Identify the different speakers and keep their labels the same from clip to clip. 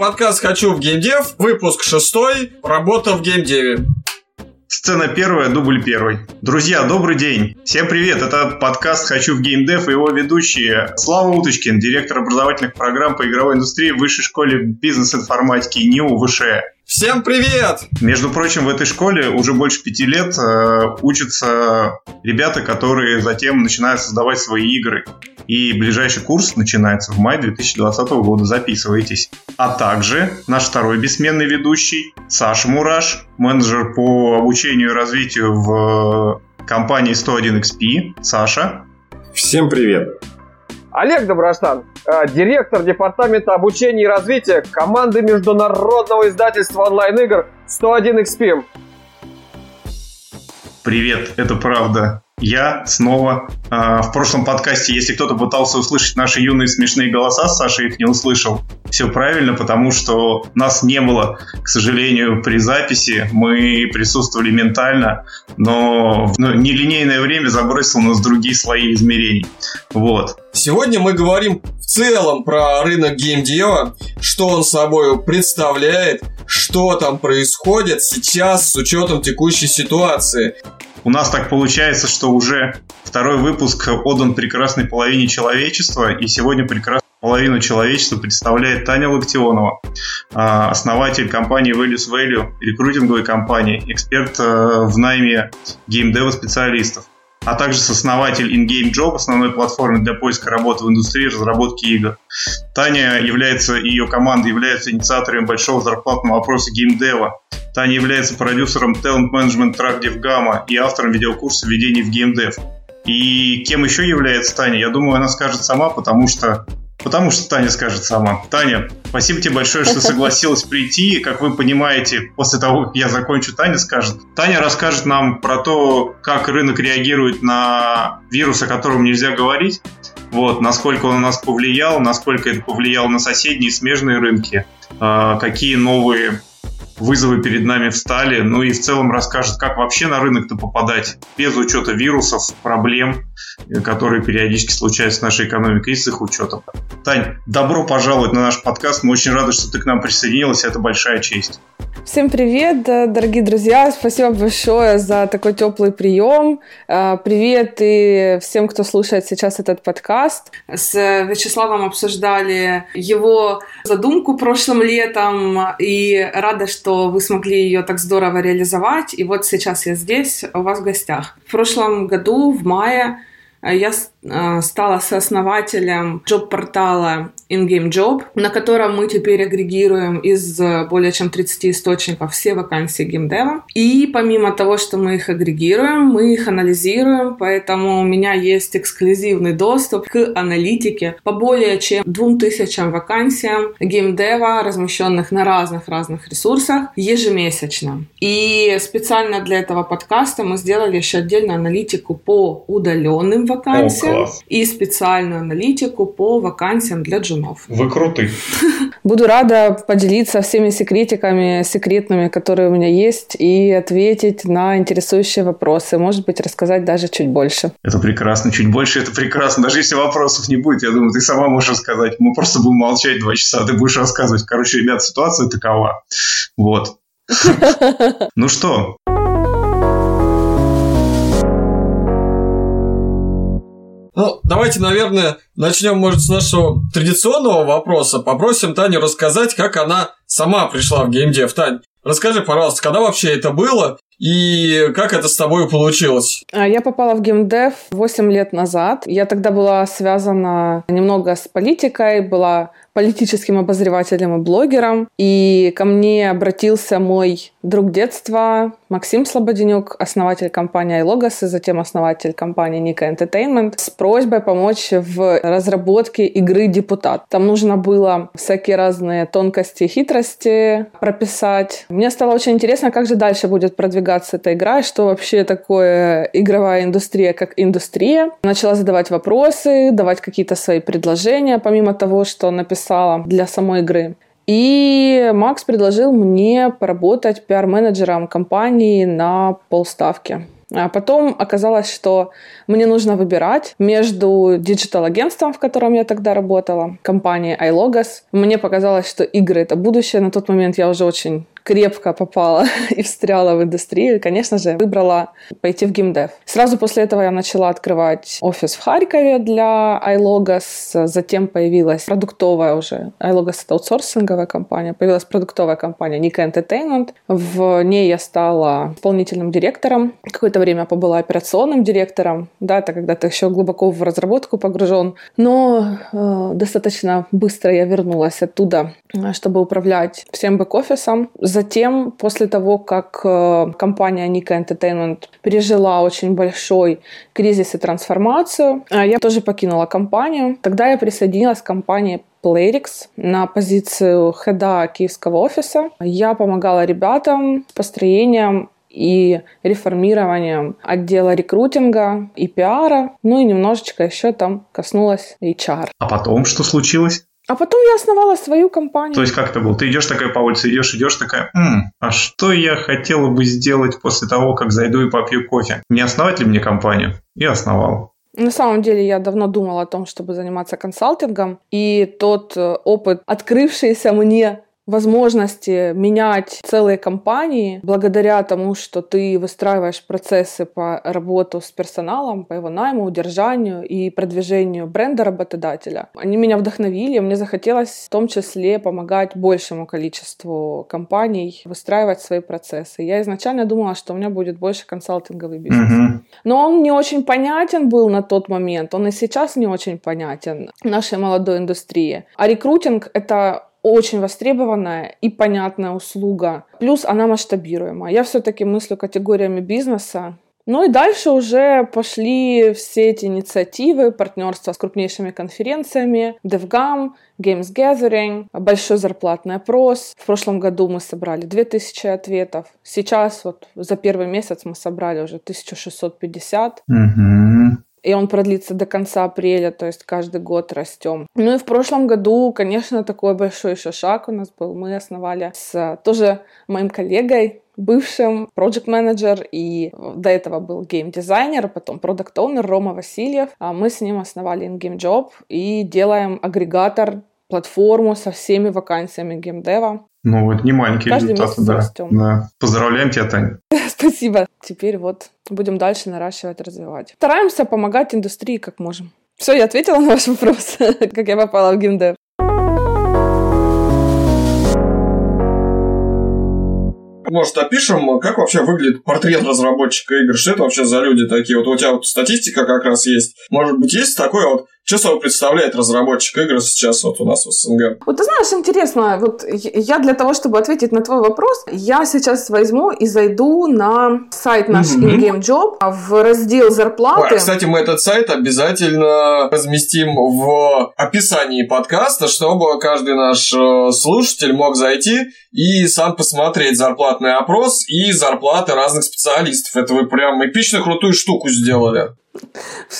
Speaker 1: Подкаст «Хочу в геймдев», выпуск шестой, работа в геймдеве.
Speaker 2: Сцена первая, дубль первый. Друзья, добрый день. Всем привет. Это подкаст «Хочу в геймдев» и его ведущие Слава Уточкин, директор образовательных программ по игровой индустрии в Высшей школе бизнес-информатики НИУ ВШ.
Speaker 1: Всем привет!
Speaker 2: Между прочим, в этой школе уже больше пяти лет э, учатся ребята, которые затем начинают создавать свои игры. И ближайший курс начинается в мае 2020 года. Записывайтесь. А также наш второй бессменный ведущий Саша Мураш, менеджер по обучению и развитию в компании 101XP. Саша.
Speaker 3: Всем привет.
Speaker 4: Олег Доброштан, э, директор департамента обучения и развития команды международного издательства онлайн-игр 101XP.
Speaker 2: Привет, это правда я снова. Э, в прошлом подкасте, если кто-то пытался услышать наши юные смешные голоса, Саша их не услышал. Все правильно, потому что нас не было, к сожалению, при записи. Мы присутствовали ментально, но в ну, нелинейное время забросил нас другие слои измерений. Вот.
Speaker 1: Сегодня мы говорим в целом про рынок геймдева, что он собой представляет, что там происходит сейчас с учетом текущей ситуации.
Speaker 2: У нас так получается, что уже второй выпуск отдан прекрасной половине человечества, и сегодня прекрасную половину человечества представляет Таня Локтионова, а, основатель компании Values Value, рекрутинговой компании, эксперт э, в найме геймдева специалистов а также сооснователь InGame Job, основной платформы для поиска работы в индустрии разработки игр. Таня является, и ее команда является инициаторами большого зарплатного вопроса геймдева. Таня является продюсером Talent Management Track DevGamma и автором видеокурса введения в геймдев. И кем еще является Таня, я думаю, она скажет сама, потому что Потому что Таня скажет сама. Таня, спасибо тебе большое, что согласилась прийти. Как вы понимаете, после того, как я закончу, Таня скажет. Таня расскажет нам про то, как рынок реагирует на вирус, о котором нельзя говорить. Вот, насколько он на нас повлиял, насколько это повлияло на соседние смежные рынки, а, какие новые вызовы перед нами встали, ну и в целом расскажет, как вообще на рынок-то попадать без учета вирусов, проблем, э, которые периодически случаются с нашей экономикой и с их учетом. Тань, добро пожаловать на наш подкаст. Мы очень рады, что ты к нам присоединилась. Это большая честь.
Speaker 5: Всем привет, дорогие друзья! Спасибо большое за такой теплый прием. Э, привет и всем, кто слушает сейчас этот подкаст. С Вячеславом обсуждали его задумку прошлым летом и рада, что вы смогли ее так здорово реализовать. И вот сейчас я здесь у вас в гостях. В прошлом году, в мае, я э, стала сооснователем джоб-портала InGame Job, на котором мы теперь агрегируем из э, более чем 30 источников все вакансии геймдева. И помимо того, что мы их агрегируем, мы их анализируем, поэтому у меня есть эксклюзивный доступ к аналитике по более чем 2000 вакансиям геймдева, размещенных на разных-разных ресурсах ежемесячно. И специально для этого подкаста мы сделали еще отдельную аналитику по удаленным вакансиям
Speaker 2: О,
Speaker 5: и специальную аналитику по вакансиям для джунов
Speaker 2: Иванов. Вы крутый.
Speaker 5: Буду рада поделиться всеми секретиками секретными, которые у меня есть, и ответить на интересующие вопросы. Может быть, рассказать даже чуть больше.
Speaker 2: Это прекрасно. Чуть больше это прекрасно. Даже если вопросов не будет, я думаю, ты сама можешь рассказать. Мы просто будем молчать два часа, ты будешь рассказывать. Короче, ребят, ситуация такова. Вот. Ну что,
Speaker 1: Ну, давайте, наверное, начнем, может, с нашего традиционного вопроса. Попросим Таню рассказать, как она сама пришла в геймдев. Тань, расскажи, пожалуйста, когда вообще это было и как это с тобой получилось?
Speaker 5: А, я попала в геймдев 8 лет назад. Я тогда была связана немного с политикой, была политическим обозревателем и блогером. И ко мне обратился мой друг детства Максим Слободенюк, основатель компании iLogos и затем основатель компании Nika Entertainment, с просьбой помочь в разработке игры «Депутат». Там нужно было всякие разные тонкости и хитрости прописать. Мне стало очень интересно, как же дальше будет продвигаться эта игра, что вообще такое игровая индустрия как индустрия. Начала задавать вопросы, давать какие-то свои предложения, помимо того, что написала для самой игры. И Макс предложил мне поработать пиар-менеджером компании на полставки. А потом оказалось, что мне нужно выбирать между digital-агентством, в котором я тогда работала, компанией iLogos. Мне показалось, что игры — это будущее. На тот момент я уже очень крепко попала и встряла в индустрию. Конечно же, выбрала пойти в геймдев. Сразу после этого я начала открывать офис в Харькове для iLogos. Затем появилась продуктовая уже. iLogos — это аутсорсинговая компания. Появилась продуктовая компания Nika Entertainment. В ней я стала исполнительным директором. Какое-то время побыла операционным директором. Да, это когда ты еще глубоко в разработку погружен. Но э, достаточно быстро я вернулась оттуда, чтобы управлять всем бэк-офисом. Затем, после того, как э, компания Nika Entertainment пережила очень большой кризис и трансформацию, э, я тоже покинула компанию. Тогда я присоединилась к компании Playrix на позицию хеда киевского офиса. Я помогала ребятам с построением и реформированием отдела рекрутинга и пиара, ну и немножечко еще там коснулась HR.
Speaker 2: А потом что случилось?
Speaker 5: А потом я основала свою компанию.
Speaker 2: То есть как это было? Ты идешь такая по улице, идешь, идешь такая, М, а что я хотела бы сделать после того, как зайду и попью кофе? Не основать ли мне компанию? И основал.
Speaker 5: На самом деле я давно думала о том, чтобы заниматься консалтингом, и тот э, опыт, открывшийся мне возможности менять целые компании благодаря тому, что ты выстраиваешь процессы по работу с персоналом, по его найму, удержанию и продвижению бренда работодателя. Они меня вдохновили, мне захотелось в том числе помогать большему количеству компаний выстраивать свои процессы. Я изначально думала, что у меня будет больше консалтинговый бизнес. Но он не очень понятен был на тот момент, он и сейчас не очень понятен нашей молодой индустрии. А рекрутинг — это очень востребованная и понятная услуга. Плюс она масштабируемая. Я все-таки мыслю категориями бизнеса. Ну и дальше уже пошли все эти инициативы, партнерства с крупнейшими конференциями, DevGam, Games Gathering, большой зарплатный опрос. В прошлом году мы собрали 2000 ответов. Сейчас вот за первый месяц мы собрали уже 1650.
Speaker 2: Мгм.
Speaker 5: И он продлится до конца апреля, то есть каждый год растем. Ну и в прошлом году, конечно, такой большой еще шаг у нас был. Мы основали с тоже моим коллегой, бывшим проект менеджер и до этого был гейм-дизайнер, потом продукт оунер Рома Васильев. А мы с ним основали InGame Job и делаем агрегатор платформу со всеми вакансиями геймдева.
Speaker 2: Ну, вот не маленькие
Speaker 5: Каждый
Speaker 2: результаты, да.
Speaker 5: растем.
Speaker 2: да. Поздравляем тебя, Тань.
Speaker 5: Спасибо. Теперь вот будем дальше наращивать, развивать. Стараемся помогать индустрии как можем. Все, я ответила на ваш вопрос, как я попала в геймдев.
Speaker 1: Может, опишем, как вообще выглядит портрет разработчика игр? Что это вообще за люди такие? Вот у тебя вот статистика как раз есть. Может быть, есть такое вот, что собой представляет разработчик игр сейчас вот у нас в СНГ?
Speaker 5: Вот ты знаешь, интересно, вот я для того, чтобы ответить на твой вопрос, я сейчас возьму и зайду на сайт наш
Speaker 1: Мгм.
Speaker 5: InGame Job а в раздел
Speaker 1: Ой,
Speaker 5: зарплаты.
Speaker 1: а, кстати, мы этот сайт обязательно разместим в описании подкаста, чтобы каждый наш э, слушатель мог зайти и сам посмотреть зарплатный опрос и зарплаты разных специалистов. Это вы прям эпично крутую штуку сделали.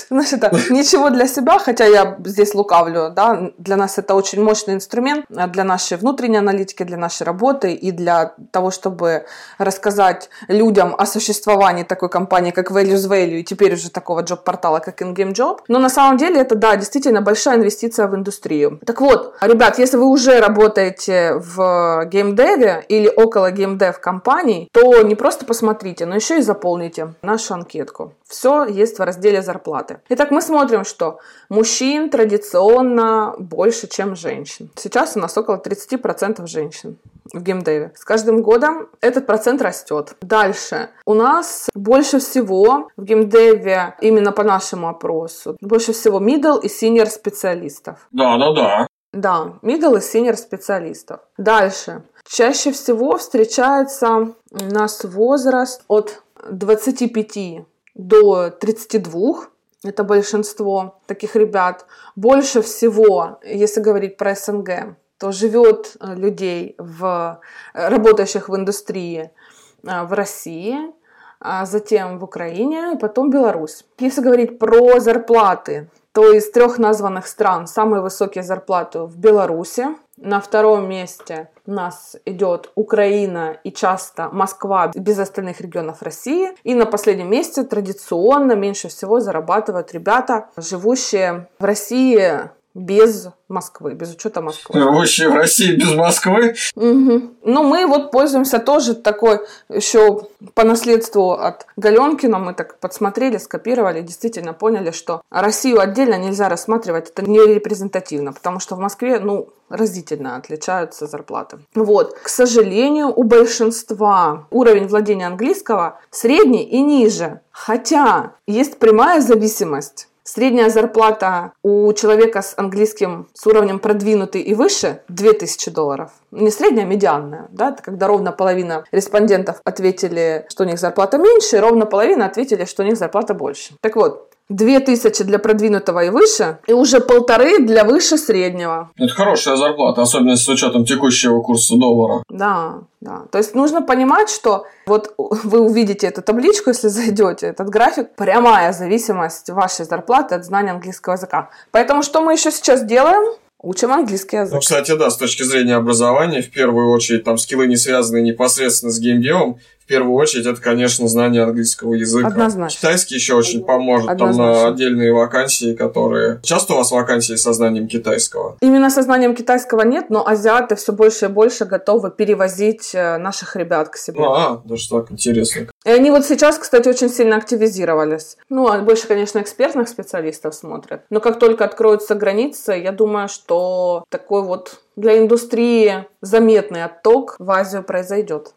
Speaker 5: Знаешь, это ничего для себя, хотя я здесь лукавлю, да, для нас это очень мощный инструмент а, для нашей внутренней аналитики, для нашей работы и для того, чтобы рассказать людям о существовании такой компании, как Values Value, и теперь уже такого джоб-портала, как InGame Job. Но на самом деле это, да, действительно большая инвестиция в индустрию. Так вот, ребят, если вы уже работаете в геймдеве или около геймдев компаний, то не просто посмотрите, но еще и заполните нашу анкетку. Все есть в разделе зарплаты. Итак, мы смотрим, что мужчин традиционно больше, чем женщин. Сейчас у нас около 30% женщин в геймдеве. С каждым годом этот процент растет. Дальше. У нас больше всего в геймдеве, именно по нашему опросу, больше всего middle и senior специалистов.
Speaker 1: Да, да, да.
Speaker 5: Да, middle и senior специалистов. Дальше. Чаще всего встречается у нас возраст от 25 до 32. Это большинство таких ребят. Больше всего, если говорить про СНГ, то живет э, людей, в, э, работающих в индустрии э, в России, а затем в Украине, и потом Беларусь. Если говорить про зарплаты, то из трех названных стран самые высокие зарплаты в Беларуси, На втором месте у нас идет Украина и часто Москва без остальных регионов России. И на последнем месте традиционно меньше всего зарабатывают ребята, живущие в России без Москвы, без учета Москвы.
Speaker 1: Живущие в России без Москвы?
Speaker 5: Угу. Ну, мы вот пользуемся тоже такой еще по наследству от Галенкина. Мы так подсмотрели, скопировали, действительно поняли, что Россию отдельно нельзя рассматривать, это не репрезентативно, потому что в Москве, ну, разительно отличаются зарплаты. Вот. К сожалению, у большинства уровень владения английского средний и ниже. Хотя есть прямая зависимость Средняя зарплата у человека с английским с уровнем продвинутый и выше 2000 долларов. Не средняя, а медианная. Да? Это когда ровно половина респондентов ответили, что у них зарплата меньше, и ровно половина ответили, что у них зарплата больше. Так вот, 2000 для продвинутого и выше, и уже полторы для выше среднего.
Speaker 1: Это хорошая зарплата, особенно с учетом текущего курса доллара.
Speaker 5: Да, да. То есть нужно понимать, что вот вы увидите эту табличку, если зайдете, этот график, прямая зависимость вашей зарплаты от знания английского языка. Поэтому что мы еще сейчас делаем? Учим английский язык.
Speaker 1: Ну, кстати, да, с точки зрения образования, в первую очередь, там скиллы не связаны непосредственно с геймдевом, первую очередь это, конечно, знание английского языка.
Speaker 5: Однозначно.
Speaker 1: Китайский еще очень поможет Однозначно. там на отдельные вакансии, которые... Часто у вас вакансии со знанием китайского?
Speaker 5: Именно со знанием китайского нет, но азиаты все больше и больше готовы перевозить э, наших ребят к себе.
Speaker 1: А, даже так интересно.
Speaker 5: И они вот сейчас, кстати, очень сильно активизировались. Ну, а больше, конечно, экспертных специалистов смотрят. Но как только откроются границы, я думаю, что такой вот для индустрии заметный отток в Азию произойдет.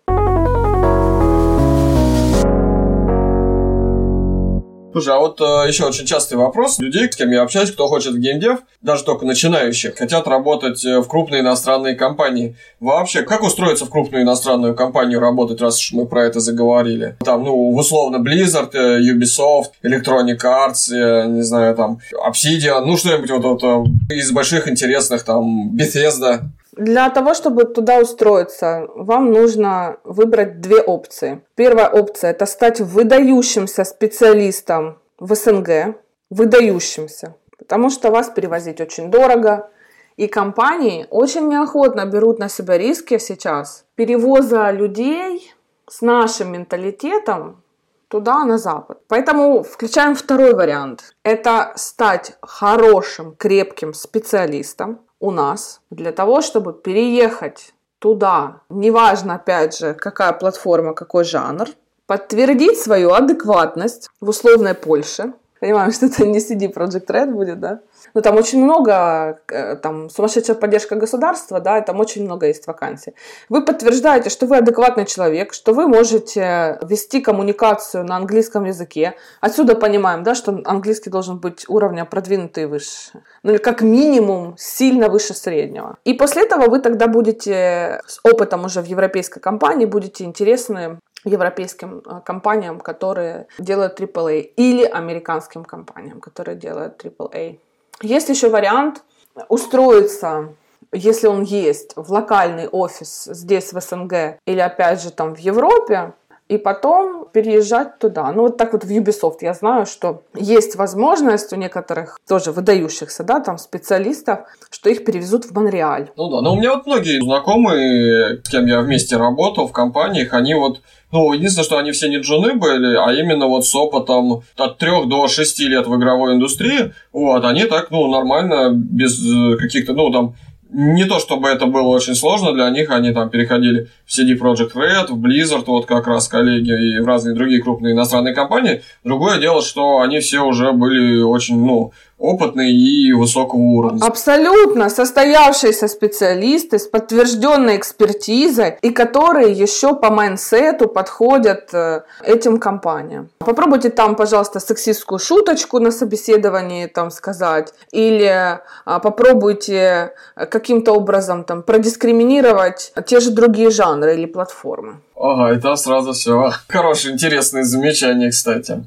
Speaker 1: Слушай, а вот э, еще очень частый вопрос людей, с кем я общаюсь, кто хочет в геймдев, даже только начинающих, хотят работать э, в крупные иностранные компании. Вообще, как устроиться в крупную иностранную компанию работать, раз уж мы про это заговорили? Там, ну, условно, Blizzard, э, Ubisoft, Electronic Arts, я не знаю, там, Obsidian, ну, что-нибудь вот, вот из больших интересных, там, Bethesda.
Speaker 5: Для того, чтобы туда устроиться, вам нужно выбрать две опции. Первая опция – это стать выдающимся специалистом в СНГ, выдающимся, потому что вас перевозить очень дорого, и компании очень неохотно берут на себя риски сейчас перевоза людей с нашим менталитетом туда, на запад. Поэтому включаем второй вариант. Это стать хорошим, крепким специалистом, у нас для того, чтобы переехать туда, неважно, опять же, какая платформа, какой жанр, подтвердить свою адекватность в условной Польше. Понимаем, что это не CD Project Red будет, да? Но там очень много, э, там сумасшедшая поддержка государства, да, и там очень много есть вакансий. Вы подтверждаете, что вы адекватный человек, что вы можете вести коммуникацию на английском языке. Отсюда понимаем, да, что английский должен быть уровня продвинутый выше. Ну или как минимум сильно выше среднего. И после этого вы тогда будете с опытом уже в европейской компании, будете интересны европейским э, компаниям, которые делают AAA, или американским компаниям, которые делают AAA. Есть еще вариант устроиться если он есть в локальный офис здесь в СНГ или опять же там в Европе, и потом переезжать туда. Ну, вот так вот в Ubisoft я знаю, что есть возможность у некоторых тоже выдающихся, да, там специалистов, что их перевезут в Монреаль.
Speaker 1: Ну да, но у меня вот многие знакомые, с кем я вместе работал в компаниях, они вот ну, единственное, что они все не джуны были, а именно вот с опытом от 3 до 6 лет в игровой индустрии, вот, они так, ну, нормально, без э, каких-то, ну, там, не то чтобы это было очень сложно для них, они там переходили в CD Project Red, в Blizzard, вот как раз коллеги и в разные другие крупные иностранные компании. Другое дело, что они все уже были очень, ну, опытные и высокого уровня.
Speaker 5: Абсолютно. Состоявшиеся специалисты с подтвержденной экспертизой и которые еще по майнсету подходят э, этим компаниям. Попробуйте там, пожалуйста, сексистскую шуточку на собеседовании там сказать или а, попробуйте каким-то образом там продискриминировать те же другие жанры или платформы.
Speaker 1: Ага, там сразу все. Хорошее, интересное замечание, кстати.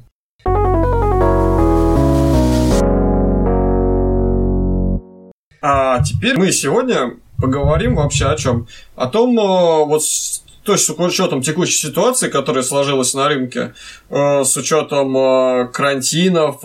Speaker 1: А теперь мы сегодня поговорим вообще о чем? О том, э, вот с учетом текущей ситуации, которая сложилась на рынке, э, с учетом э, карантинов,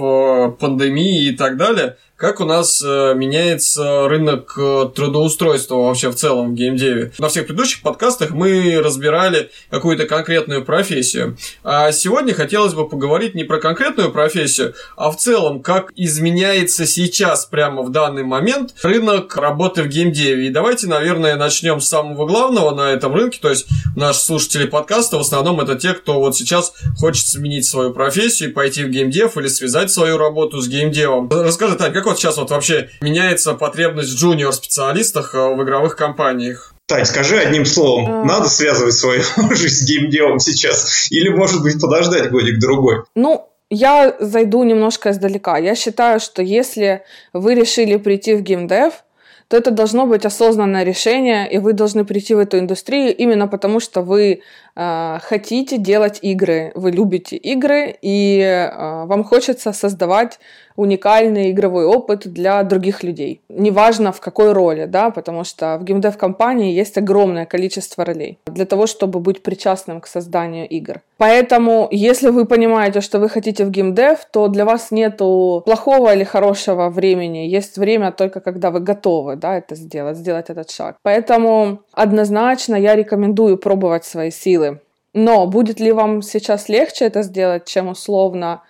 Speaker 1: пандемии и так далее, как у нас э, меняется рынок э, трудоустройства вообще в целом в геймдеве. На всех предыдущих подкастах мы разбирали какую-то конкретную профессию. А сегодня хотелось бы поговорить не про конкретную профессию, а в целом, как изменяется сейчас прямо в данный момент рынок работы в геймдеве. И давайте, наверное, начнем с самого главного на этом рынке. То есть наши слушатели подкаста в основном это те, кто вот сейчас хочет сменить свою профессию и пойти в геймдев или связать свою работу с геймдевом. Расскажи, Тань, как вот сейчас вот вообще меняется потребность в джуниор-специалистах э, в игровых компаниях?
Speaker 2: Тань, скажи одним словом, а... надо связывать свою жизнь с геймдевом сейчас? Или, может быть, подождать годик-другой?
Speaker 5: Ну, я зайду немножко издалека. Я считаю, что если вы решили прийти в геймдев, то это должно быть осознанное решение, и вы должны прийти в эту индустрию именно потому, что вы э, хотите делать игры, вы любите игры, и э, вам хочется создавать уникальный игровой опыт для других людей. Неважно в какой роли, да, потому что в геймдев-компании есть огромное количество ролей для того, чтобы быть причастным к созданию игр. Поэтому, если вы понимаете, что вы хотите в геймдев, то для вас нету плохого или хорошего времени. Есть время только когда вы готовы, да, это сделать, сделать этот шаг. Поэтому однозначно я рекомендую пробовать свои силы. Но будет ли вам сейчас легче это сделать, чем условно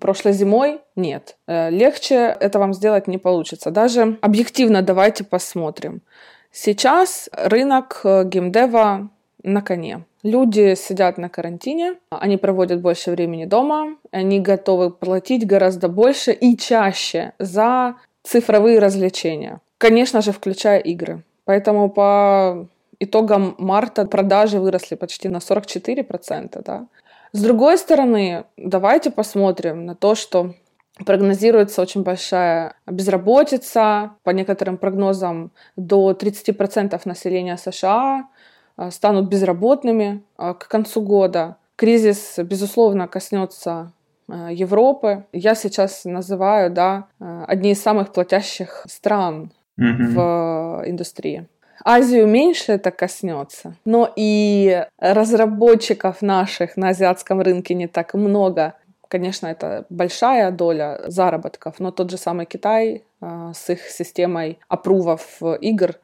Speaker 5: прошлой зимой? Нет. Э, легче это вам сделать не получится. Даже объективно давайте посмотрим. Сейчас рынок э, геймдева на коне. Люди сидят на карантине, они проводят больше времени дома, они готовы платить гораздо больше и чаще за цифровые развлечения. Конечно же, включая игры. Поэтому по итогам марта продажи выросли почти на 44%. Да? С другой стороны, давайте посмотрим на то, что прогнозируется очень большая безработица. По некоторым прогнозам, до 30% населения США а, станут безработными а, к концу года. Кризис, безусловно, коснется а, Европы. Я сейчас называю да, одни из самых платящих стран mm-hmm. в индустрии. Азию меньше это коснется, но и разработчиков наших на азиатском рынке не так много. Конечно, это большая доля заработков, но тот же самый Китай э, с их системой опрувов игр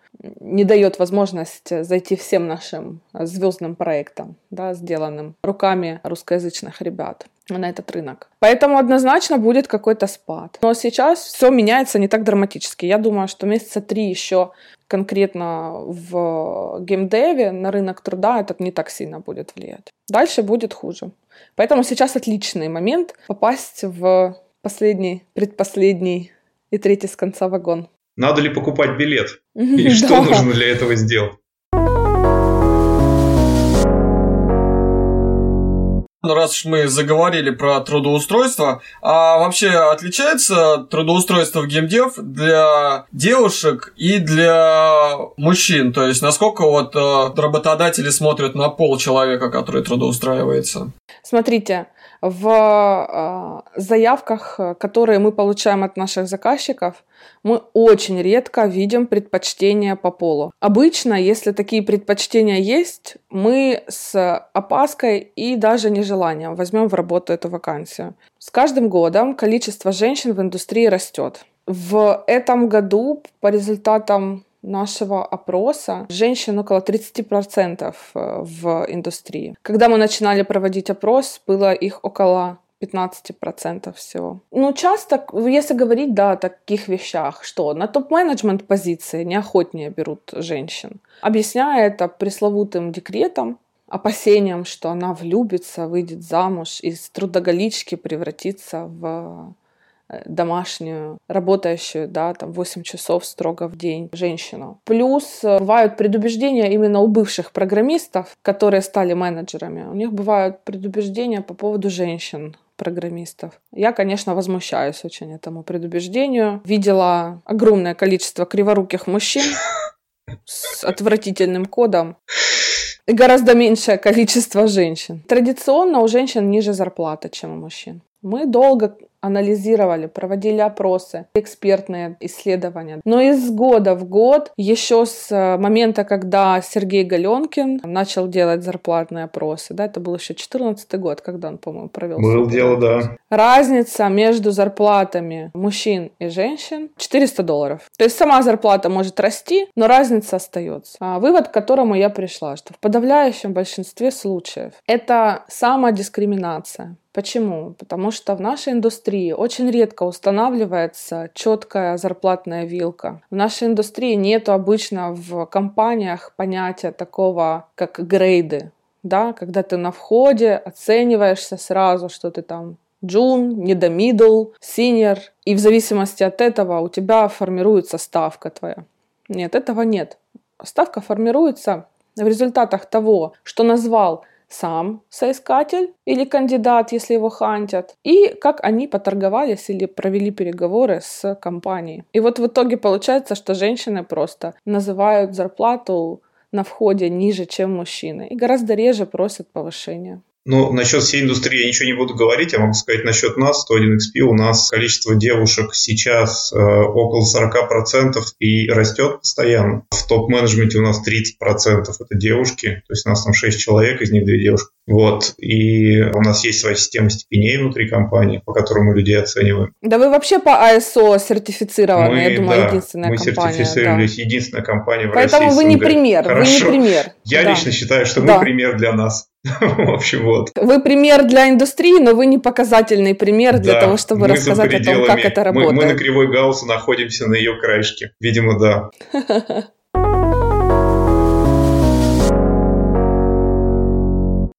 Speaker 5: не дает возможность зайти всем нашим звездным проектам, да, сделанным руками русскоязычных ребят на этот рынок. Поэтому однозначно будет какой-то спад. Но сейчас все меняется не так драматически. Я думаю, что месяца три еще конкретно в геймдеве на рынок труда это не так сильно будет влиять. Дальше будет хуже. Поэтому сейчас отличный момент попасть в последний, предпоследний и третий с конца вагон.
Speaker 2: Надо ли покупать билет? Или что нужно для этого сделать?
Speaker 1: Ну, раз уж мы заговорили про трудоустройство, а вообще отличается трудоустройство в геймдев для девушек и для мужчин? То есть, насколько вот э, работодатели смотрят на пол человека, который трудоустраивается?
Speaker 5: Смотрите, в э, заявках, которые мы получаем от наших заказчиков, мы очень редко видим предпочтения по полу. Обычно, если такие предпочтения есть, мы с опаской и даже нежеланием возьмем в работу эту вакансию. С каждым годом количество женщин в индустрии растет. В этом году по результатам нашего опроса женщин около 30% э, в индустрии. Когда мы начинали проводить опрос, было их около 15% всего. Ну, часто, если говорить, да, о таких вещах, что на топ-менеджмент позиции неохотнее берут женщин, объясняя это пресловутым декретом, опасением, что она влюбится, выйдет замуж, из трудоголички превратится в домашнюю, работающую, да, там 8 часов строго в день женщину. Плюс э, бывают предубеждения именно у бывших программистов, которые стали менеджерами. У них бывают предубеждения по поводу женщин, программистов. Я, конечно, возмущаюсь очень этому предубеждению. Видела огромное количество криворуких мужчин с отвратительным кодом и гораздо меньшее количество женщин. Традиционно у женщин ниже зарплата, чем у мужчин. Мы долго анализировали, проводили опросы, экспертные исследования. Но из года в год, еще с э, момента, когда Сергей Галенкин начал делать зарплатные опросы, да, это был еще 2014 год, когда он, по-моему, провел.
Speaker 2: Был дело, да.
Speaker 5: Разница между зарплатами мужчин и женщин 400 долларов. То есть сама зарплата может расти, но разница остается. А вывод, к которому я пришла, что в подавляющем большинстве случаев это самодискриминация. Почему? Потому что в нашей индустрии очень редко устанавливается четкая зарплатная вилка. В нашей индустрии нет обычно в компаниях понятия такого, как грейды. Да, когда ты на входе оцениваешься сразу, что ты там джун, не до middle, senior, и в зависимости от этого у тебя формируется ставка твоя. Нет, этого нет. Ставка формируется в результатах того, что назвал сам соискатель или кандидат, если его хантят, и как они поторговались или провели переговоры с компанией. И вот в итоге получается, что женщины просто называют зарплату на входе ниже, чем мужчины, и гораздо реже просят повышения.
Speaker 2: Ну, насчет всей индустрии я ничего не буду говорить, я могу сказать насчет нас, 101XP, у нас количество девушек сейчас э, около 40% и растет постоянно. В топ-менеджменте у нас 30% это девушки, то есть у нас там 6 человек, из них 2 девушки. Вот, и у нас есть своя система степеней внутри компании, по которым мы людей оцениваем.
Speaker 5: Да вы вообще по ISO сертифицированы, мы, я думаю, да, единственная
Speaker 2: мы
Speaker 5: компания.
Speaker 2: Мы сертифицировались, да. единственная компания в
Speaker 5: Поэтому
Speaker 2: России.
Speaker 5: Поэтому вы не пример,
Speaker 2: Хорошо.
Speaker 5: вы не пример.
Speaker 2: Я
Speaker 5: да.
Speaker 2: лично считаю, что
Speaker 5: да.
Speaker 2: мы пример для нас. В общем, вот.
Speaker 5: Вы пример для индустрии, но вы не показательный пример для да, того, чтобы рассказать о том, как это работает.
Speaker 2: Мы, мы на кривой Гаусса находимся на ее краешке. Видимо, да.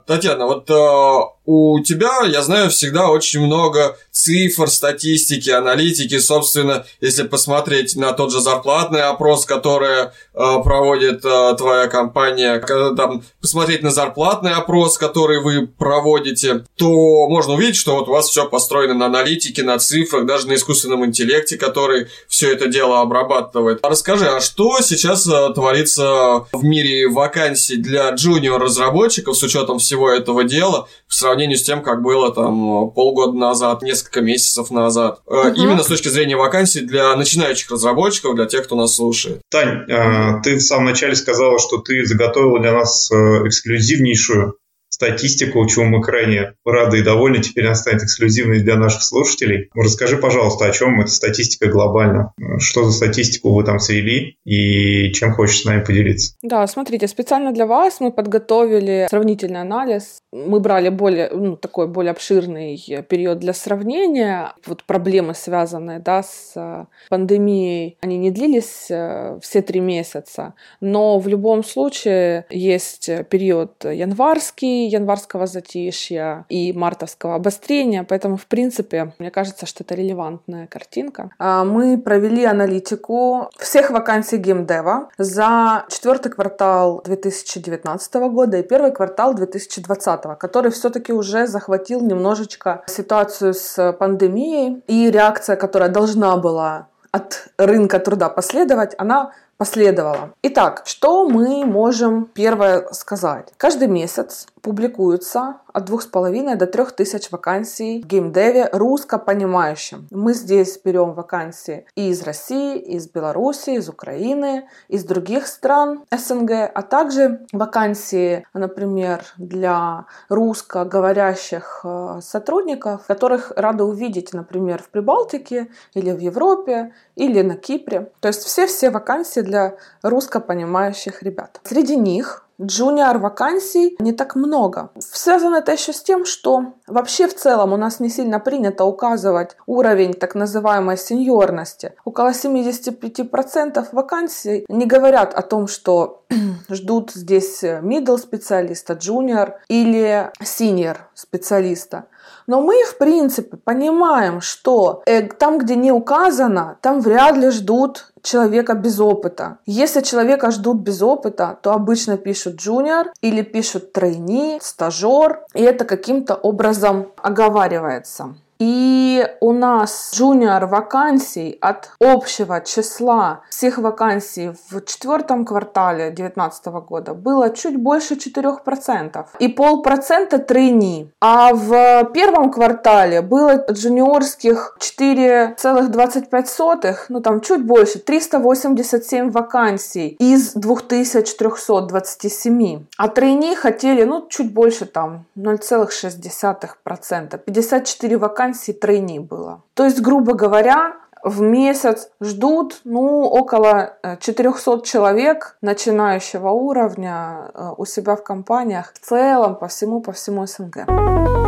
Speaker 1: Татьяна, вот э, у тебя, я знаю, всегда очень много цифр, статистики, аналитики. Собственно, если посмотреть на тот же зарплатный опрос, который э, проводит э, твоя компания, когда там посмотреть на зарплатный опрос, который вы проводите, то можно увидеть, что вот у вас все построено на аналитике, на цифрах, даже на искусственном интеллекте, который все это дело обрабатывает. Расскажи, а что сейчас э, творится в мире вакансий для джуниор-разработчиков с учетом всего этого дела в сравнении сравнению с тем, как было там полгода назад, несколько месяцев назад. Угу. Именно с точки зрения вакансий для начинающих разработчиков, для тех, кто нас слушает.
Speaker 2: Тань, э, ты в самом начале сказала, что ты заготовила для нас э, эксклюзивнейшую статистику, чему мы крайне рады и довольны. Теперь она станет эксклюзивной для наших слушателей. Расскажи, пожалуйста, о чем эта статистика глобально? Что за статистику вы там свели и чем хочешь с нами поделиться?
Speaker 5: Да, смотрите, специально для вас мы подготовили сравнительный анализ. Мы брали более, ну, такой более обширный период для сравнения. Вот проблемы, связанные да, с э, пандемией, они не длились э, все три месяца, но в любом случае есть период январский, январского затишья и мартовского обострения, поэтому, в принципе, мне кажется, что это релевантная картинка. А, мы провели аналитику всех вакансий геймдева за четвертый квартал 2019 года и первый квартал 2020, который все-таки уже захватил немножечко ситуацию с пандемией и реакция, которая должна была от рынка труда последовать, она последовала. Итак, что мы можем первое сказать? Каждый месяц публикуется от 2,5 до 3 тысяч вакансий в геймдеве русскопонимающим. Мы здесь берем вакансии и из России, и из Беларуси, из Украины, из других стран СНГ, а также вакансии, например, для русскоговорящих э, сотрудников, которых рады увидеть, например, в Прибалтике или в Европе, или на Кипре. То есть все-все вакансии для русскопонимающих ребят. Среди них джуниор вакансий не так много. Связано это еще с тем, что вообще в целом у нас не сильно принято указывать уровень так называемой сеньорности. Около 75% вакансий не говорят о том, что ждут здесь middle специалиста, junior или senior специалиста. Но мы, в принципе, понимаем, что э, там, где не указано, там вряд ли ждут человека без опыта. Если человека ждут без опыта, то обычно пишут junior или пишут тройни, стажер, и это каким-то образом оговаривается. И у нас джуниор вакансий от общего числа всех вакансий в четвертом квартале 2019 года было чуть больше 4%. И полпроцента трейни. А в первом квартале было джуниорских 4,25, ну там чуть больше, 387 вакансий из 2327. А трейни хотели, ну, чуть больше там, 0,6%. 54 вакансий трейни было. То есть, грубо говоря, в месяц ждут ну, около 400 э, человек начинающего уровня э, у себя в компаниях в целом по всему, по всему СНГ.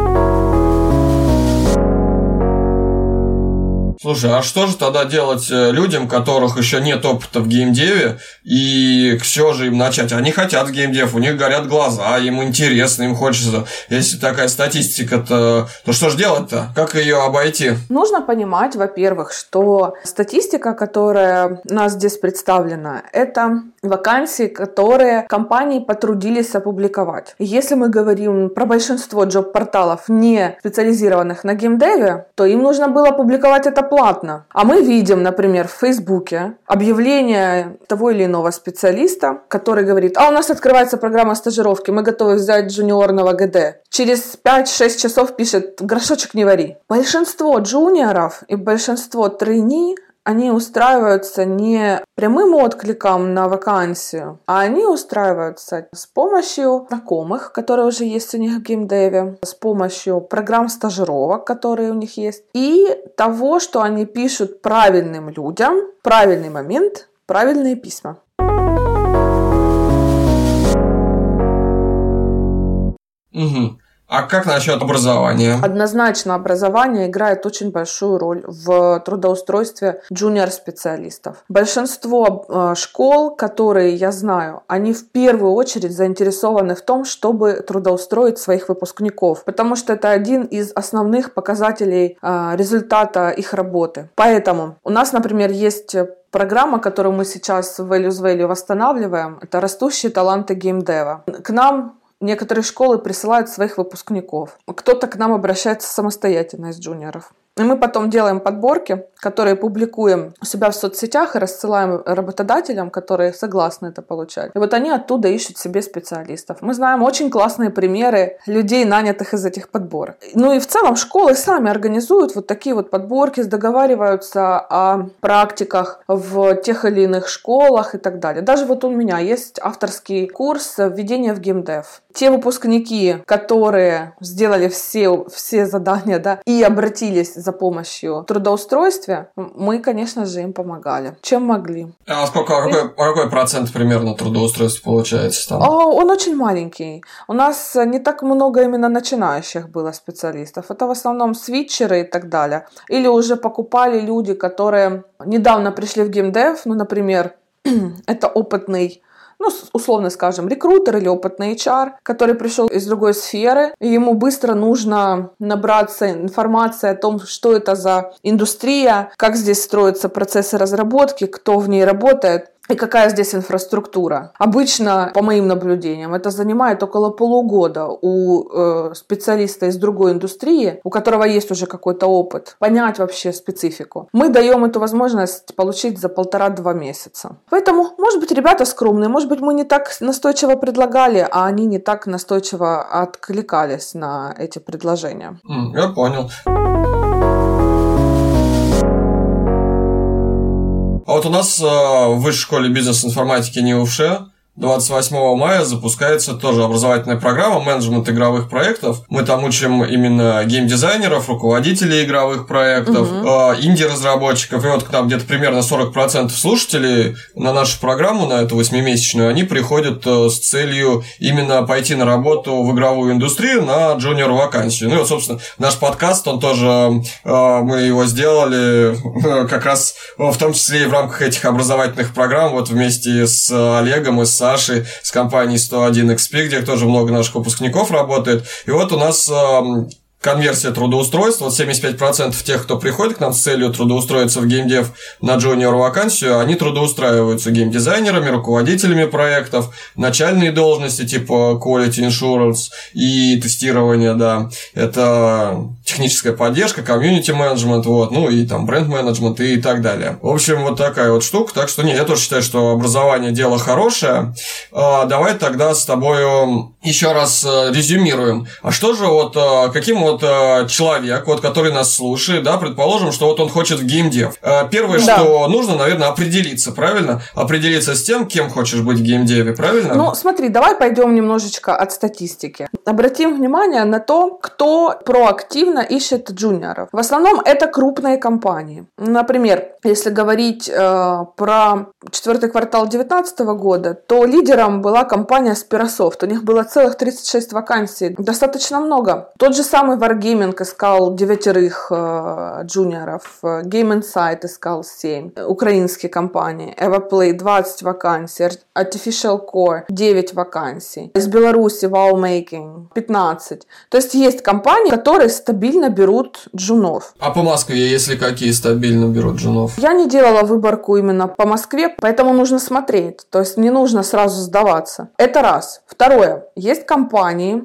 Speaker 1: Слушай, а что же тогда делать э, людям, которых еще нет опыта в геймдеве, и все же им начать? Они хотят геймдев, у них горят глаза, им интересно, им хочется. Если такая статистика, то, то что же делать-то? Как ее обойти?
Speaker 5: Нужно понимать, во-первых, что статистика, которая у нас здесь представлена, это вакансии, которые компании потрудились опубликовать. Если мы говорим про большинство джоб-порталов, не специализированных на геймдеве, то им нужно было опубликовать это платно. А мы видим, например, в Фейсбуке объявление того или иного специалиста, который говорит, а у нас открывается программа стажировки, мы готовы взять джуниорного ГД. Через 5-6 часов пишет, горшочек не вари. Большинство джуниоров и большинство трейни они устраиваются не прямым откликом на вакансию, а они устраиваются с помощью знакомых, которые уже есть у них в геймдеве, с помощью программ стажировок, которые у них есть, и того, что они пишут правильным людям, правильный момент, правильные письма.
Speaker 1: Угу. А как насчет образования?
Speaker 5: Однозначно образование играет очень большую роль в трудоустройстве джуниор-специалистов. Большинство э, школ, которые я знаю, они в первую очередь заинтересованы в том, чтобы трудоустроить своих выпускников, потому что это один из основных показателей э, результата их работы. Поэтому у нас, например, есть программа, которую мы сейчас в Values Value восстанавливаем, это растущие таланты геймдева. К нам Некоторые школы присылают своих выпускников. Кто-то к нам обращается самостоятельно из джуниоров. И мы потом делаем подборки, которые публикуем у себя в соцсетях и рассылаем работодателям, которые согласны это получать. И вот они оттуда ищут себе специалистов. Мы знаем очень классные примеры людей, нанятых из этих подборок. Ну и в целом школы сами организуют вот такие вот подборки, договариваются о практиках в тех или иных школах и так далее. Даже вот у меня есть авторский курс введения в геймдев. Те выпускники, которые сделали все, все задания да, и обратились за помощью в трудоустройстве, мы, конечно же, им помогали, чем могли.
Speaker 1: А сколько, а какой, а какой процент примерно трудоустройства получается там?
Speaker 5: О, он очень маленький. У нас не так много именно начинающих было специалистов. Это в основном свитчеры и так далее. Или уже покупали люди, которые недавно пришли в геймдев, ну, например, это опытный ну, условно скажем, рекрутер или опытный HR, который пришел из другой сферы, и ему быстро нужно набраться информации о том, что это за индустрия, как здесь строятся процессы разработки, кто в ней работает. И какая здесь инфраструктура? Обычно, по моим наблюдениям, это занимает около полугода у э, специалиста из другой индустрии, у которого есть уже какой-то опыт, понять вообще специфику. Мы даем эту возможность получить за полтора-два месяца. Поэтому, может быть, ребята скромные, может быть, мы не так настойчиво предлагали, а они не так настойчиво откликались на эти предложения.
Speaker 1: Я понял. А вот у нас э, в высшей школе бизнес-информатики НИУФШ 28 мая запускается тоже образовательная программа менеджмент игровых проектов. Мы там учим именно геймдизайнеров, руководителей игровых проектов, угу. э, инди-разработчиков. И вот к нам где-то примерно 40% слушателей на нашу программу, на эту восьмимесячную, они приходят э, с целью именно пойти на работу в игровую индустрию на джуниор вакансию. Ну и вот, собственно, наш подкаст, он тоже, э, мы его сделали э, как раз в том числе и в рамках этих образовательных программ, вот вместе с Олегом и с Сашей с компании 101 XP, где тоже много наших выпускников работает. И вот у нас конверсия трудоустройства. Вот 75% тех, кто приходит к нам с целью трудоустроиться в геймдев на джуниор вакансию, они трудоустраиваются геймдизайнерами, руководителями проектов, начальные должности типа quality insurance и тестирование, да. Это техническая поддержка, комьюнити менеджмент, вот, ну и там бренд менеджмент и так далее. В общем, вот такая вот штука. Так что, нет, я тоже считаю, что образование дело хорошее. А, давай тогда с тобой еще раз э, резюмируем. А что же вот, э, каким вот э, человек, вот, который нас слушает, да, предположим, что вот он хочет в геймдев. Первое, да. что нужно, наверное, определиться, правильно? Определиться с тем, кем хочешь быть в геймдеве, правильно?
Speaker 5: Ну, смотри, давай пойдем немножечко от статистики. Обратим внимание на то, кто проактивно ищет джуниоров. В основном это крупные компании. Например, если говорить э, про четвертый квартал 2019 года, то лидером была компания Spirasoft. У них было целых 36 вакансий. Достаточно много. Тот же самый Wargaming искал девятерых э, джуниоров. Game Insight искал 7. Украинские компании. EvaPlay 20 вакансий. Artificial Core 9 вакансий. Из Беларуси Wowmaking 15. То есть есть компании, которые стабильно берут джунов.
Speaker 1: А по Москве, если какие стабильно берут джунов?
Speaker 5: Я не делала выборку именно по Москве, поэтому нужно смотреть. То есть не нужно сразу сдаваться. Это раз. Второе. Есть компании,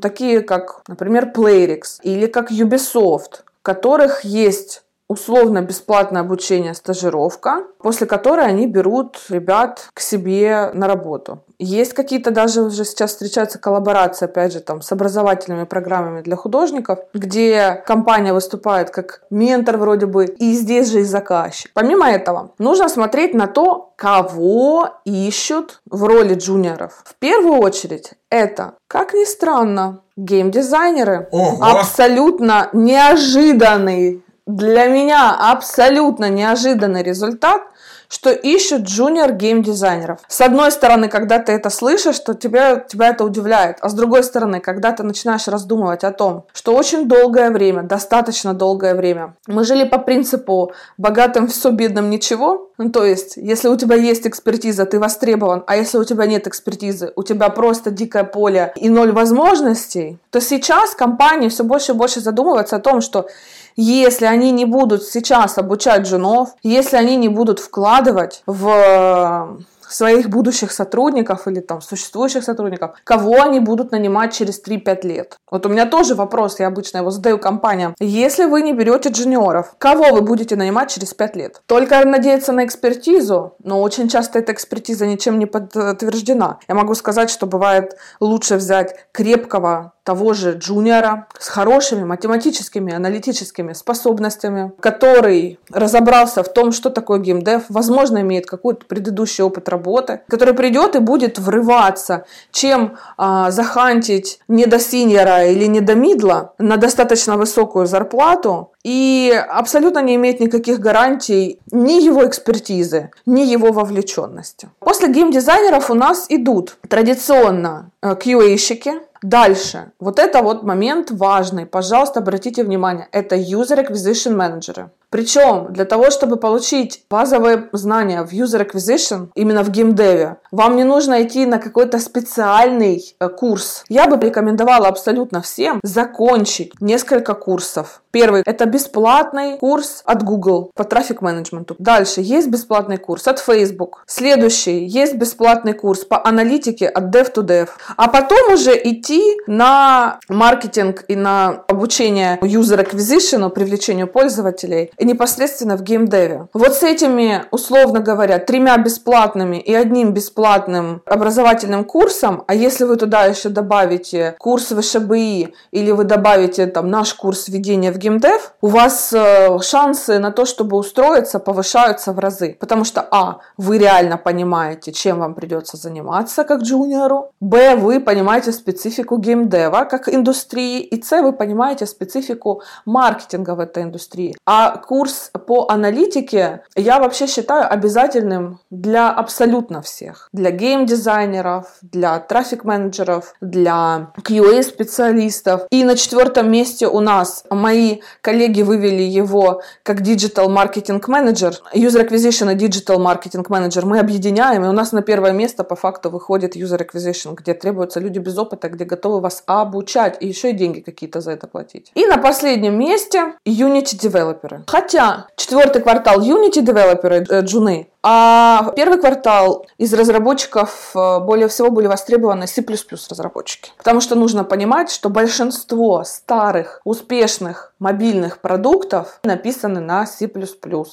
Speaker 5: такие как, например, Playrix или как Ubisoft, которых есть условно бесплатное обучение, стажировка, после которой они берут ребят к себе на работу. Есть какие-то даже уже сейчас встречаются коллаборации, опять же, там, с образовательными программами для художников, где компания выступает как ментор вроде бы, и здесь же и заказчик. Помимо этого, нужно смотреть на то, кого ищут в роли джуниоров. В первую очередь, это, как ни странно, геймдизайнеры. Ого. Абсолютно неожиданный для меня абсолютно неожиданный результат, что ищут джуниор геймдизайнеров. С одной стороны, когда ты это слышишь, то тебя, тебя это удивляет. А с другой стороны, когда ты начинаешь раздумывать о том, что очень долгое время, достаточно долгое время, мы жили по принципу «богатым все, бедным ничего», ну, то есть, если у тебя есть экспертиза, ты востребован, а если у тебя нет экспертизы, у тебя просто дикое поле и ноль возможностей, то сейчас компании все больше и больше задумываются о том, что если они не будут сейчас обучать женов, если они не будут вкладывать в своих будущих сотрудников или там существующих сотрудников, кого они будут нанимать через 3-5 лет. Вот у меня тоже вопрос, я обычно его задаю компаниям. Если вы не берете джуниоров, кого вы будете нанимать через 5 лет? Только надеяться на экспертизу, но очень часто эта экспертиза ничем не подтверждена. Я могу сказать, что бывает лучше взять крепкого того же джуниора с хорошими математическими, аналитическими способностями, который разобрался в том, что такое геймдев, возможно, имеет какой-то предыдущий опыт работы, который придет и будет врываться, чем а, захантить не до синьора или не до мидла на достаточно высокую зарплату и абсолютно не имеет никаких гарантий ни его экспертизы, ни его вовлеченности. После геймдизайнеров у нас идут традиционно QA-щики, э, Дальше. Вот это вот момент важный. Пожалуйста, обратите внимание. Это User Acquisition Manager. Причем для того, чтобы получить базовые знания в User Acquisition, именно в геймдеве, вам не нужно идти на какой-то специальный э, курс. Я бы рекомендовала абсолютно всем закончить несколько курсов. Первый – это бесплатный курс от Google по трафик менеджменту. Дальше есть бесплатный курс от Facebook. Следующий – есть бесплатный курс по аналитике от Dev to Dev. А потом уже идти на маркетинг и на обучение User Acquisition, привлечению пользователей непосредственно в геймдеве. Вот с этими, условно говоря, тремя бесплатными и одним бесплатным образовательным курсом, а если вы туда еще добавите курс ВШБИ или вы добавите там наш курс введения в геймдев, у вас э, шансы на то, чтобы устроиться, повышаются в разы. Потому что, а, вы реально понимаете, чем вам придется заниматься как джуниору, б, вы понимаете специфику геймдева как индустрии, и с, вы понимаете специфику маркетинга в этой индустрии. А курс по аналитике я вообще считаю обязательным для абсолютно всех. Для гейм-дизайнеров, для трафик-менеджеров, для QA-специалистов. И на четвертом месте у нас мои коллеги вывели его как Digital Marketing Manager, User Acquisition и Digital Marketing Manager. Мы объединяем, и у нас на первое место по факту выходит User Acquisition, где требуются люди без опыта, где готовы вас обучать, и еще и деньги какие-то за это платить. И на последнем месте Unity девелоперы Хотя четвертый квартал Unity девелоперы э, джуны, а первый квартал из разработчиков э, более всего были востребованы C++ разработчики. Потому что нужно понимать, что большинство старых, успешных мобильных продуктов написаны на C++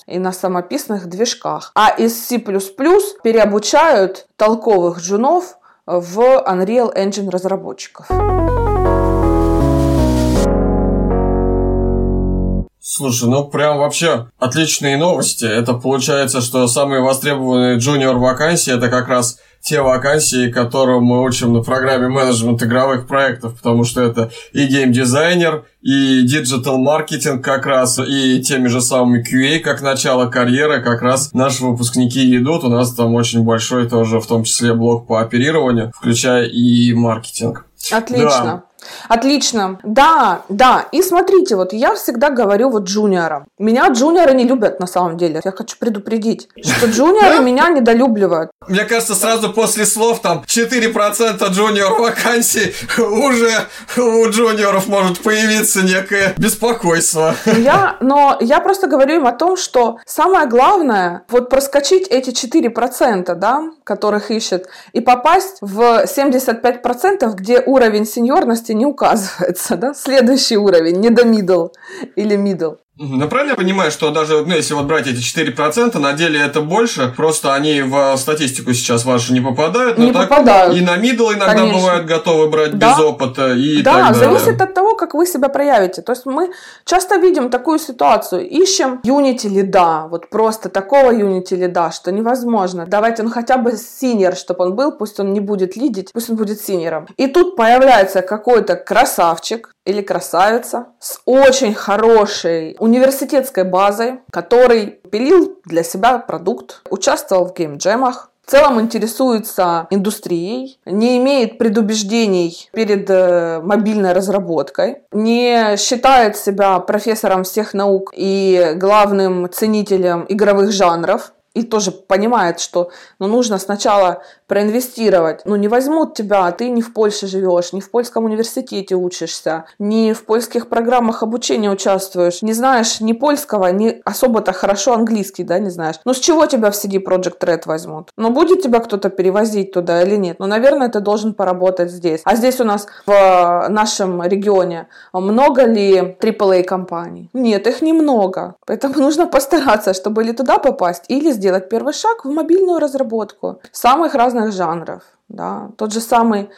Speaker 5: и на самописных движках. А из C++ переобучают толковых джунов в Unreal Engine разработчиков.
Speaker 1: Слушай, ну прям вообще отличные новости. Это получается, что самые востребованные junior вакансии это как раз те вакансии, которым мы учим на программе менеджмент игровых проектов, потому что это и геймдизайнер, и digital маркетинг как раз, и теми же самыми QA, как начало карьеры, как раз наши выпускники идут. У нас там очень большой тоже, в том числе, блок по оперированию, включая и маркетинг.
Speaker 5: Отлично. Да. Отлично. Да, да. И смотрите, вот я всегда говорю вот джуниорам. Меня джуниоры не любят на самом деле. Я хочу предупредить, что джуниоры меня недолюбливают.
Speaker 1: Мне кажется, сразу после слов там 4% джуниор вакансий уже у джуниоров может появиться некое беспокойство.
Speaker 5: Я, но я просто говорю им о том, что самое главное вот проскочить эти 4%, да, которых ищет, и попасть в 75%, где уровень сеньорности не указывается, да? Следующий уровень, не до middle или middle.
Speaker 1: Ну, правильно я понимаю, что даже, ну, если вот брать эти 4%, на деле это больше, просто они в статистику сейчас вашу не попадают.
Speaker 5: Не так попадают.
Speaker 1: И на мидл иногда Конечно. бывают готовы брать да. без опыта и
Speaker 5: да,
Speaker 1: так далее.
Speaker 5: зависит от того, как вы себя проявите. То есть мы часто видим такую ситуацию, ищем Unity лида, вот просто такого Unity лида, что невозможно. Давайте, ну, хотя бы senior, чтобы он был, пусть он не будет лидить, пусть он будет senior ом. И тут появляется какой-то красавчик, или красавица с очень хорошей университетской базой, который пилил для себя продукт, участвовал в геймджемах, в целом интересуется индустрией, не имеет предубеждений перед э, мобильной разработкой, не считает себя профессором всех наук и главным ценителем игровых жанров, и тоже понимает, что ну, нужно сначала проинвестировать. Ну, не возьмут тебя, а ты не в Польше живешь, не в польском университете учишься, не в польских программах обучения участвуешь, не знаешь ни польского, ни особо-то хорошо английский, да, не знаешь. Ну, с чего тебя в CD Project Red возьмут? Ну, будет тебя кто-то перевозить туда или нет? Ну, наверное, ты должен поработать здесь. А здесь у нас в нашем регионе много ли AAA компаний? Нет, их немного. Поэтому нужно постараться, чтобы или туда попасть, или сделать первый шаг в мобильную разработку самых разных жанров. Да. Тот же самый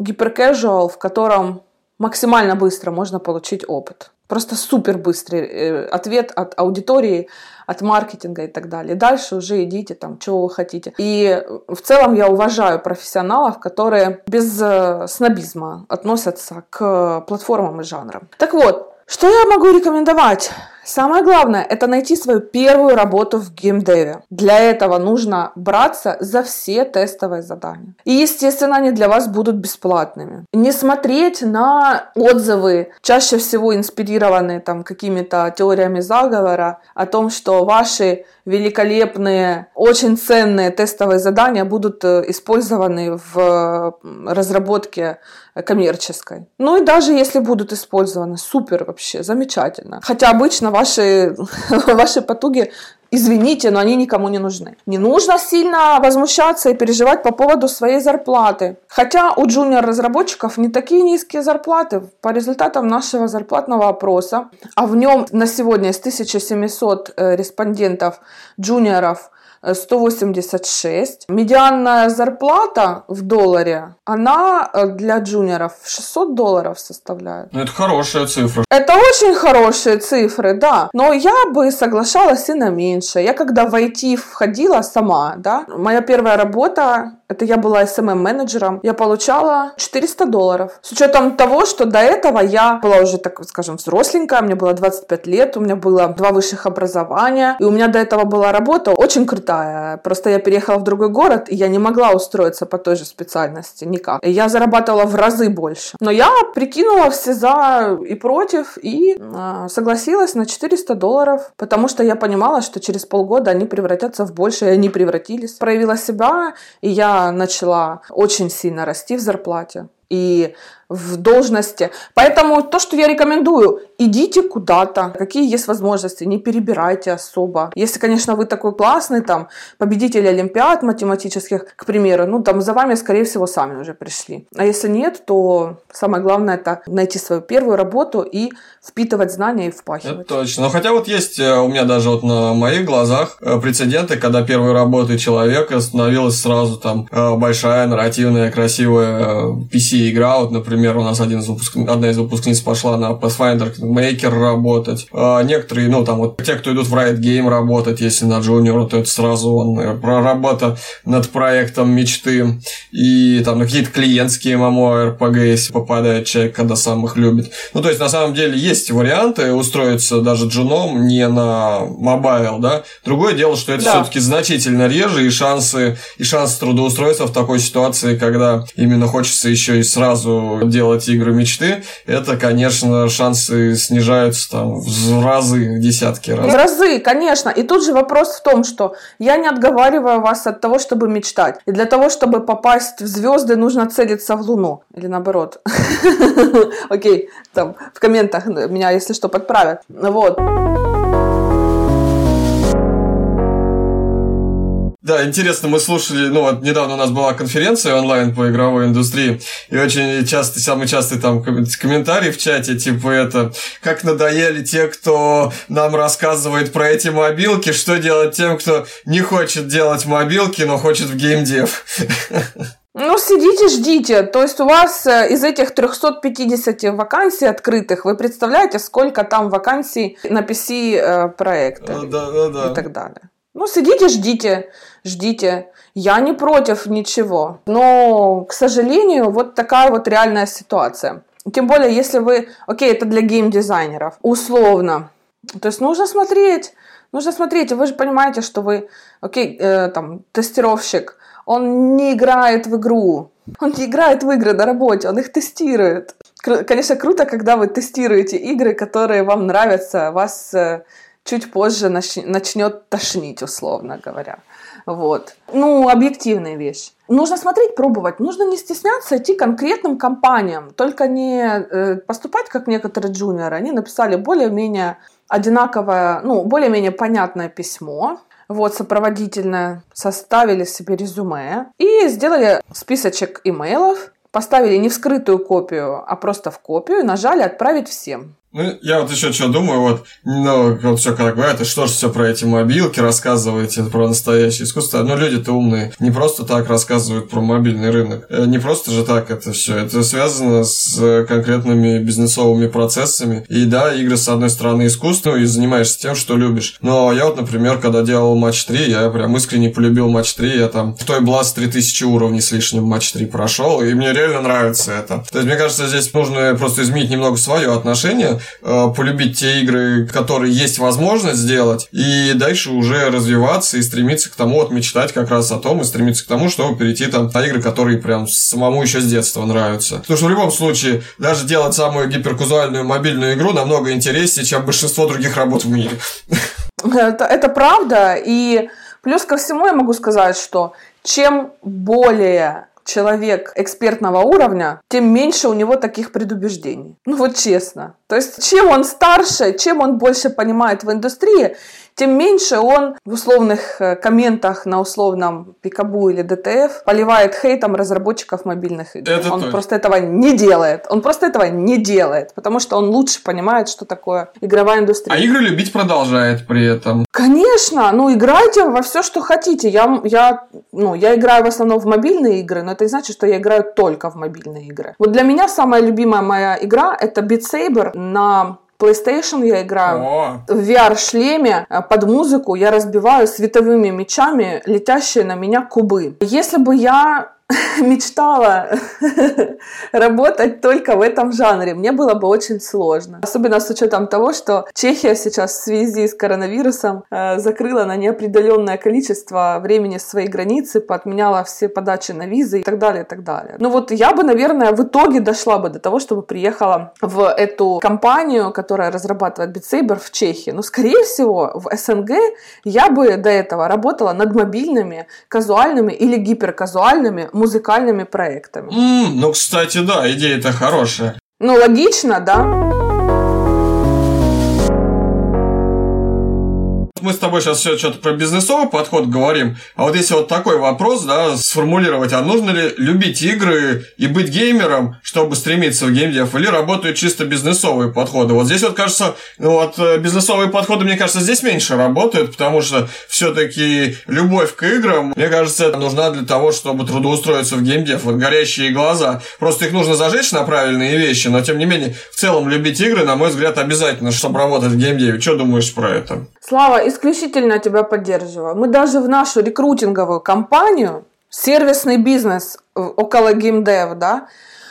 Speaker 5: гиперкэжуал, в котором максимально быстро можно получить опыт. Просто супер быстрый э, ответ от аудитории, от маркетинга и так далее. Дальше уже идите там, чего вы хотите. И в целом я уважаю профессионалов, которые без э, снобизма относятся к платформам и жанрам. Так вот, что я могу рекомендовать? Самое главное – это найти свою первую работу в геймдеве. Для этого нужно браться за все тестовые задания. И, естественно, они для вас будут бесплатными. Не смотреть на отзывы, чаще всего инспирированные там какими-то теориями заговора, о том, что ваши великолепные, очень ценные тестовые задания будут э, использованы в разработке коммерческой. Ну и даже если будут использованы, супер вообще, замечательно. Хотя обычно ваши, ваши потуги Извините, но они никому не нужны. Не нужно сильно возмущаться и переживать по поводу своей зарплаты. Хотя у джуниор-разработчиков не такие низкие зарплаты. По результатам нашего зарплатного опроса, а в нем на сегодня из 1700 э, респондентов джуниоров 186. Медианная зарплата в долларе, она э, для джуниоров 600 долларов составляет.
Speaker 1: Ну, это хорошая цифра.
Speaker 5: Это очень хорошие цифры, да. Но я бы соглашалась и на меньше. Я когда в IT входила сама, да, моя первая работа это я была SMM-менеджером. Я получала 400 долларов. С учетом того, что до этого я была уже, так скажем, взросленькая, мне было 25 лет, у меня было два высших образования, и у меня до этого была работа очень крутая. Просто я переехала в другой город, и я не могла устроиться по той же специальности никак. Я зарабатывала в разы больше. Но я прикинула все за и против, и э, согласилась на 400 долларов, потому что я понимала, что через полгода они превратятся в больше, и они превратились. Проявила себя, и я начала очень сильно расти в зарплате. И в должности. Поэтому то, что я рекомендую, идите куда-то, какие есть возможности, не перебирайте особо. Если, конечно, вы такой классный, там, победитель Олимпиад математических, к примеру, ну, там, за вами, скорее всего, сами уже пришли. А если нет, то самое главное это найти свою первую работу и впитывать знания и впахивать.
Speaker 1: Это точно. Но хотя вот есть э, у меня даже вот на моих глазах э, прецеденты, когда первой работой человека становилась сразу там э, большая, нарративная, красивая PC-игра. Вот, например, у нас один из выпуск... одна из выпускниц пошла на Pathfinder Kingmaker работать. Некоторые, ну, там вот те, кто идут в Riot Games работать, если на Junior, то это сразу он про работа над проектом мечты. И там на какие-то клиентские MMORPG, если попадает человек, когда сам их любит. Ну, то есть, на самом деле, есть варианты устроиться даже джуном не на mobile, да. Другое дело, что это да. все-таки значительно реже, и шансы, и шансы трудоустройства в такой ситуации, когда именно хочется еще и сразу делать игры мечты, это, конечно, шансы снижаются там в разы, в десятки раз.
Speaker 5: В разы, конечно. И тут же вопрос в том, что я не отговариваю вас от того, чтобы мечтать. И для того, чтобы попасть в звезды, нужно целиться в Луну. Или наоборот. Окей, там в комментах меня, если что, подправят. Вот.
Speaker 1: Да, интересно, мы слушали, ну вот недавно у нас была конференция онлайн по игровой индустрии, и очень часто, самый частый там комментарий в чате, типа это, как надоели те, кто нам рассказывает про эти мобилки, что делать тем, кто не хочет делать мобилки, но хочет в геймдев.
Speaker 5: Ну, сидите, ждите. То есть у вас э, из этих 350 вакансий открытых, вы представляете, сколько там вакансий на PC э, проекта
Speaker 1: да, да, да.
Speaker 5: и так далее. Ну, сидите, ждите, ждите. Я не против ничего. Но, к сожалению, вот такая вот реальная ситуация. Тем более, если вы... Окей, это для геймдизайнеров. Условно. То есть нужно смотреть. Нужно смотреть. Вы же понимаете, что вы... Окей, э, там, тестировщик. Он не играет в игру. Он не играет в игры на работе, он их тестирует. Конечно, круто, когда вы тестируете игры, которые вам нравятся, вас э, чуть позже начнет тошнить, условно говоря. Вот. Ну, объективная вещь. Нужно смотреть, пробовать. Нужно не стесняться идти конкретным компаниям. Только не э, поступать, как некоторые джуниоры. Они написали более-менее одинаковое, ну, более-менее понятное письмо, вот, сопроводительное, составили себе резюме и сделали списочек имейлов, поставили не в скрытую копию, а просто в копию и нажали «Отправить всем».
Speaker 1: Ну, я вот еще что думаю, вот, ну, вот все как говорят, и что же все про эти мобилки рассказываете, про настоящее искусство. Ну, люди-то умные, не просто так рассказывают про мобильный рынок. Э, не просто же так это все. Это связано с конкретными бизнесовыми процессами. И да, игры, с одной стороны, искусство, и занимаешься тем, что любишь. Но я вот, например, когда делал матч 3, я прям искренне полюбил матч 3. Я там в той Blast 3000 уровней с лишним матч 3 прошел, и мне реально нравится это. То есть, мне кажется, здесь нужно просто изменить немного свое отношение Э, полюбить те игры, которые есть возможность сделать, и дальше уже развиваться и стремиться к тому, вот мечтать как раз о том, и стремиться к тому, чтобы перейти там на игры, которые прям самому еще с детства нравятся. Потому что в любом случае, даже делать самую гиперказуальную мобильную игру намного интереснее, чем большинство других работ в мире.
Speaker 5: Это, это правда, и плюс ко всему я могу сказать, что чем более человек экспертного уровня, тем меньше у него таких предубеждений. Ну вот честно. То есть чем он старше, чем он больше понимает в индустрии, тем меньше он в условных э, комментах на условном Пикабу или ДТФ поливает хейтом разработчиков мобильных игр. Это он точно. просто этого не делает. Он просто этого не делает, потому что он лучше понимает, что такое игровая индустрия.
Speaker 1: А игры любить продолжает при этом.
Speaker 5: Конечно, ну играйте во все, что хотите. Я, я, ну, я играю в основном в мобильные игры, но это не значит, что я играю только в мобильные игры. Вот для меня самая любимая моя игра это Beat Saber на PlayStation я играю. О. В VR-шлеме э, под музыку я разбиваю световыми мечами летящие на меня кубы. Если бы я мечтала работать только в этом жанре. Мне было бы очень сложно. Особенно с учетом того, что Чехия сейчас в связи с коронавирусом э, закрыла на неопределенное количество времени свои границы, поотменяла все подачи на визы и так далее, и так далее. Ну вот я бы, наверное, в итоге дошла бы до того, чтобы приехала в эту компанию, которая разрабатывает Saber в Чехии. Но, скорее всего, в СНГ я бы до этого работала над мобильными, казуальными или гиперказуальными музыкальными проектами.
Speaker 1: М, ну, кстати, да, идея-то хорошая.
Speaker 5: Ну, логично, да?
Speaker 1: Мы с тобой сейчас все что-то про бизнесовый подход говорим, а вот если вот такой вопрос, да, сформулировать, а нужно ли любить игры и быть геймером, чтобы стремиться в геймдев, или работают чисто бизнесовые подходы? Вот здесь вот, кажется, ну вот э, бизнесовые подходы, мне кажется, здесь меньше работают, потому что все-таки любовь к играм, мне кажется, нужна для того, чтобы трудоустроиться в геймдев. Вот горящие глаза. Просто их нужно зажечь на правильные вещи, но тем не менее, в целом любить игры, на мой взгляд, обязательно, чтобы работать в геймдеве. Что думаешь про это?
Speaker 5: Слава, исключительно тебя поддерживаю. Мы даже в нашу рекрутинговую компанию, сервисный бизнес около геймдев, да,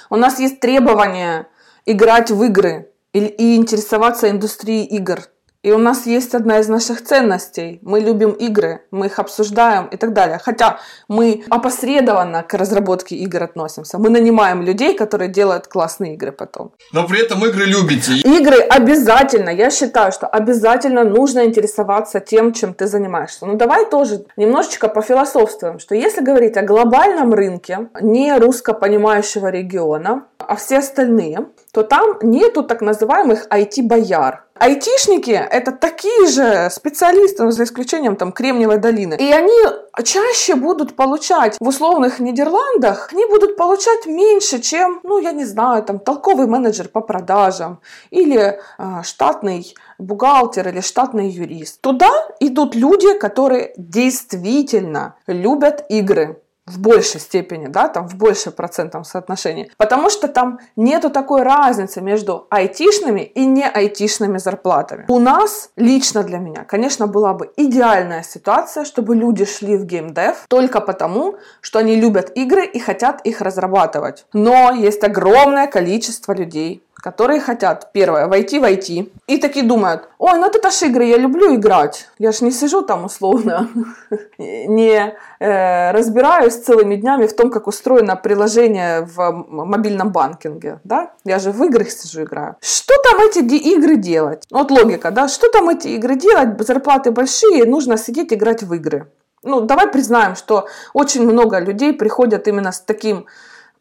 Speaker 5: у нас есть требования играть в игры и, интересоваться индустрией игр. И у нас есть одна из наших ценностей. Мы любим игры, мы их обсуждаем и так далее. Хотя мы опосредованно к разработке игр относимся. Мы нанимаем людей, которые делают классные игры потом.
Speaker 1: Но при этом игры любите.
Speaker 5: Игры обязательно. Я считаю, что обязательно нужно интересоваться тем, чем ты занимаешься. Ну давай тоже немножечко пофилософствуем, что если говорить о глобальном рынке, не русско понимающего региона, а все остальные, то там нету так называемых IT-бояр. Айтишники – это такие же специалисты, ну, за исключением там Кремниевой долины. И они чаще будут получать в условных Нидерландах, они будут получать меньше, чем, ну, я не знаю, там, толковый менеджер по продажам или э, штатный бухгалтер или штатный юрист. Туда идут люди, которые действительно любят игры в большей степени, да, там в большем процентном соотношении, потому что там нету такой разницы между айтишными и не айтишными зарплатами. У нас, лично для меня, конечно, была бы идеальная ситуация, чтобы люди шли в геймдев только потому, что они любят игры и хотят их разрабатывать. Но есть огромное количество людей, которые хотят, первое, войти в IT, и такие думают, ой, ну это ж игры, я люблю играть, я ж не сижу там условно, не э, разбираюсь целыми днями в том, как устроено приложение в мобильном банкинге, да, я же в играх сижу играю. Что там эти игры делать? Вот логика, да, что там эти игры делать, зарплаты большие, нужно сидеть играть в игры. Ну, давай признаем, что очень много людей приходят именно с таким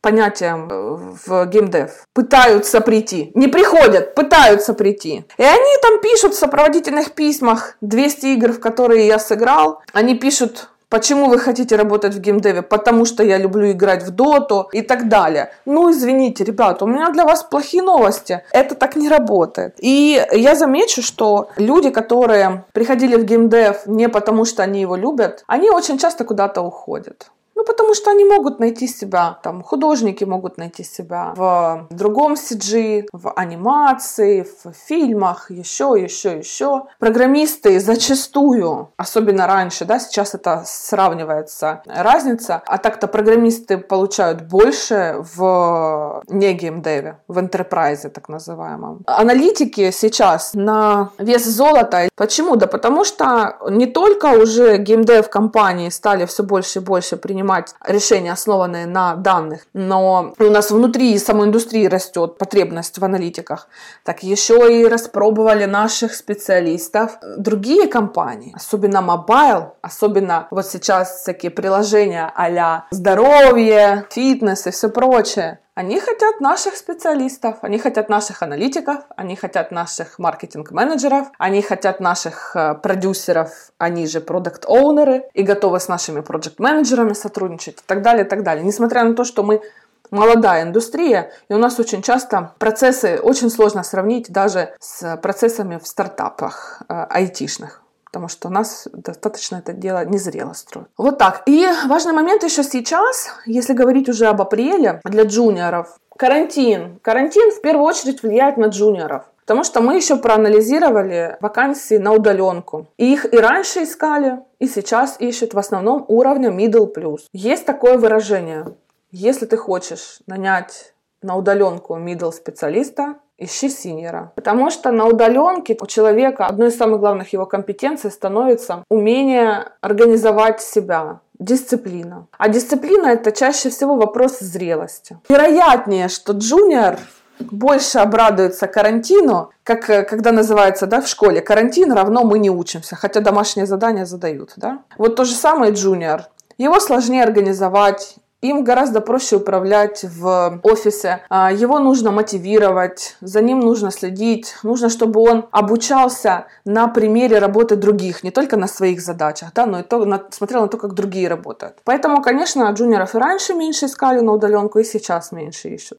Speaker 5: понятием э, в геймдев. Пытаются прийти. Не приходят, пытаются прийти. И они там пишут в сопроводительных письмах 200 игр, в которые я сыграл. Они пишут Почему вы хотите работать в геймдеве? Потому что я люблю играть в доту и так далее. Ну, извините, ребята, у меня для вас плохие новости. Это так не работает. И я замечу, что люди, которые приходили в геймдев не потому, что они его любят, они очень часто куда-то уходят. Ну, потому что они могут найти себя, там, художники могут найти себя в другом CG, в анимации, в фильмах, еще, еще, еще. Программисты зачастую, особенно раньше, да, сейчас это сравнивается разница, а так-то программисты получают больше в не геймдеве, в enterprise так называемом. Аналитики сейчас на вес золота. Почему? Да потому что не только уже геймдев компании стали все больше и больше принимать принимать решения, основанные на данных, но у нас внутри самой индустрии растет потребность в аналитиках, так еще и распробовали наших специалистов другие компании, особенно mobile, особенно вот сейчас всякие приложения а здоровье, фитнес и все прочее. Они хотят наших специалистов, они хотят наших аналитиков, они хотят наших маркетинг-менеджеров, они хотят наших э, продюсеров, они же product owner ы, и готовы с нашими проект-менеджерами сотрудничать и так далее, и так далее. Несмотря на то, что мы молодая индустрия, и у нас очень часто процессы очень сложно сравнить даже с процессами в стартапах э, айтишных потому что у нас достаточно это дело незрело строит. Вот так. И важный момент еще сейчас, если говорить уже об апреле для джуниоров. Карантин. Карантин в первую очередь влияет на джуниоров. Потому что мы еще проанализировали вакансии на удаленку. И их и раньше искали, и сейчас ищут в основном уровня middle plus. Есть такое выражение. Если ты хочешь нанять на удаленку middle специалиста, ищи синьора. Потому что на удаленке у человека одной из самых главных его компетенций становится умение организовать себя, дисциплина. А дисциплина это чаще всего вопрос зрелости. Вероятнее, что джуниор больше обрадуется карантину, как когда называется да, в школе, карантин равно мы не учимся, хотя домашние задания задают. Да? Вот то же самое джуниор. Его сложнее организовать, им гораздо проще управлять в офисе. А, его нужно мотивировать, за ним нужно следить. Нужно, чтобы он обучался на примере работы других, не только на своих задачах, да, но и то, на, смотрел на то, как другие работают. Поэтому, конечно, джуниоров и раньше меньше искали на удаленку, и сейчас меньше ищут.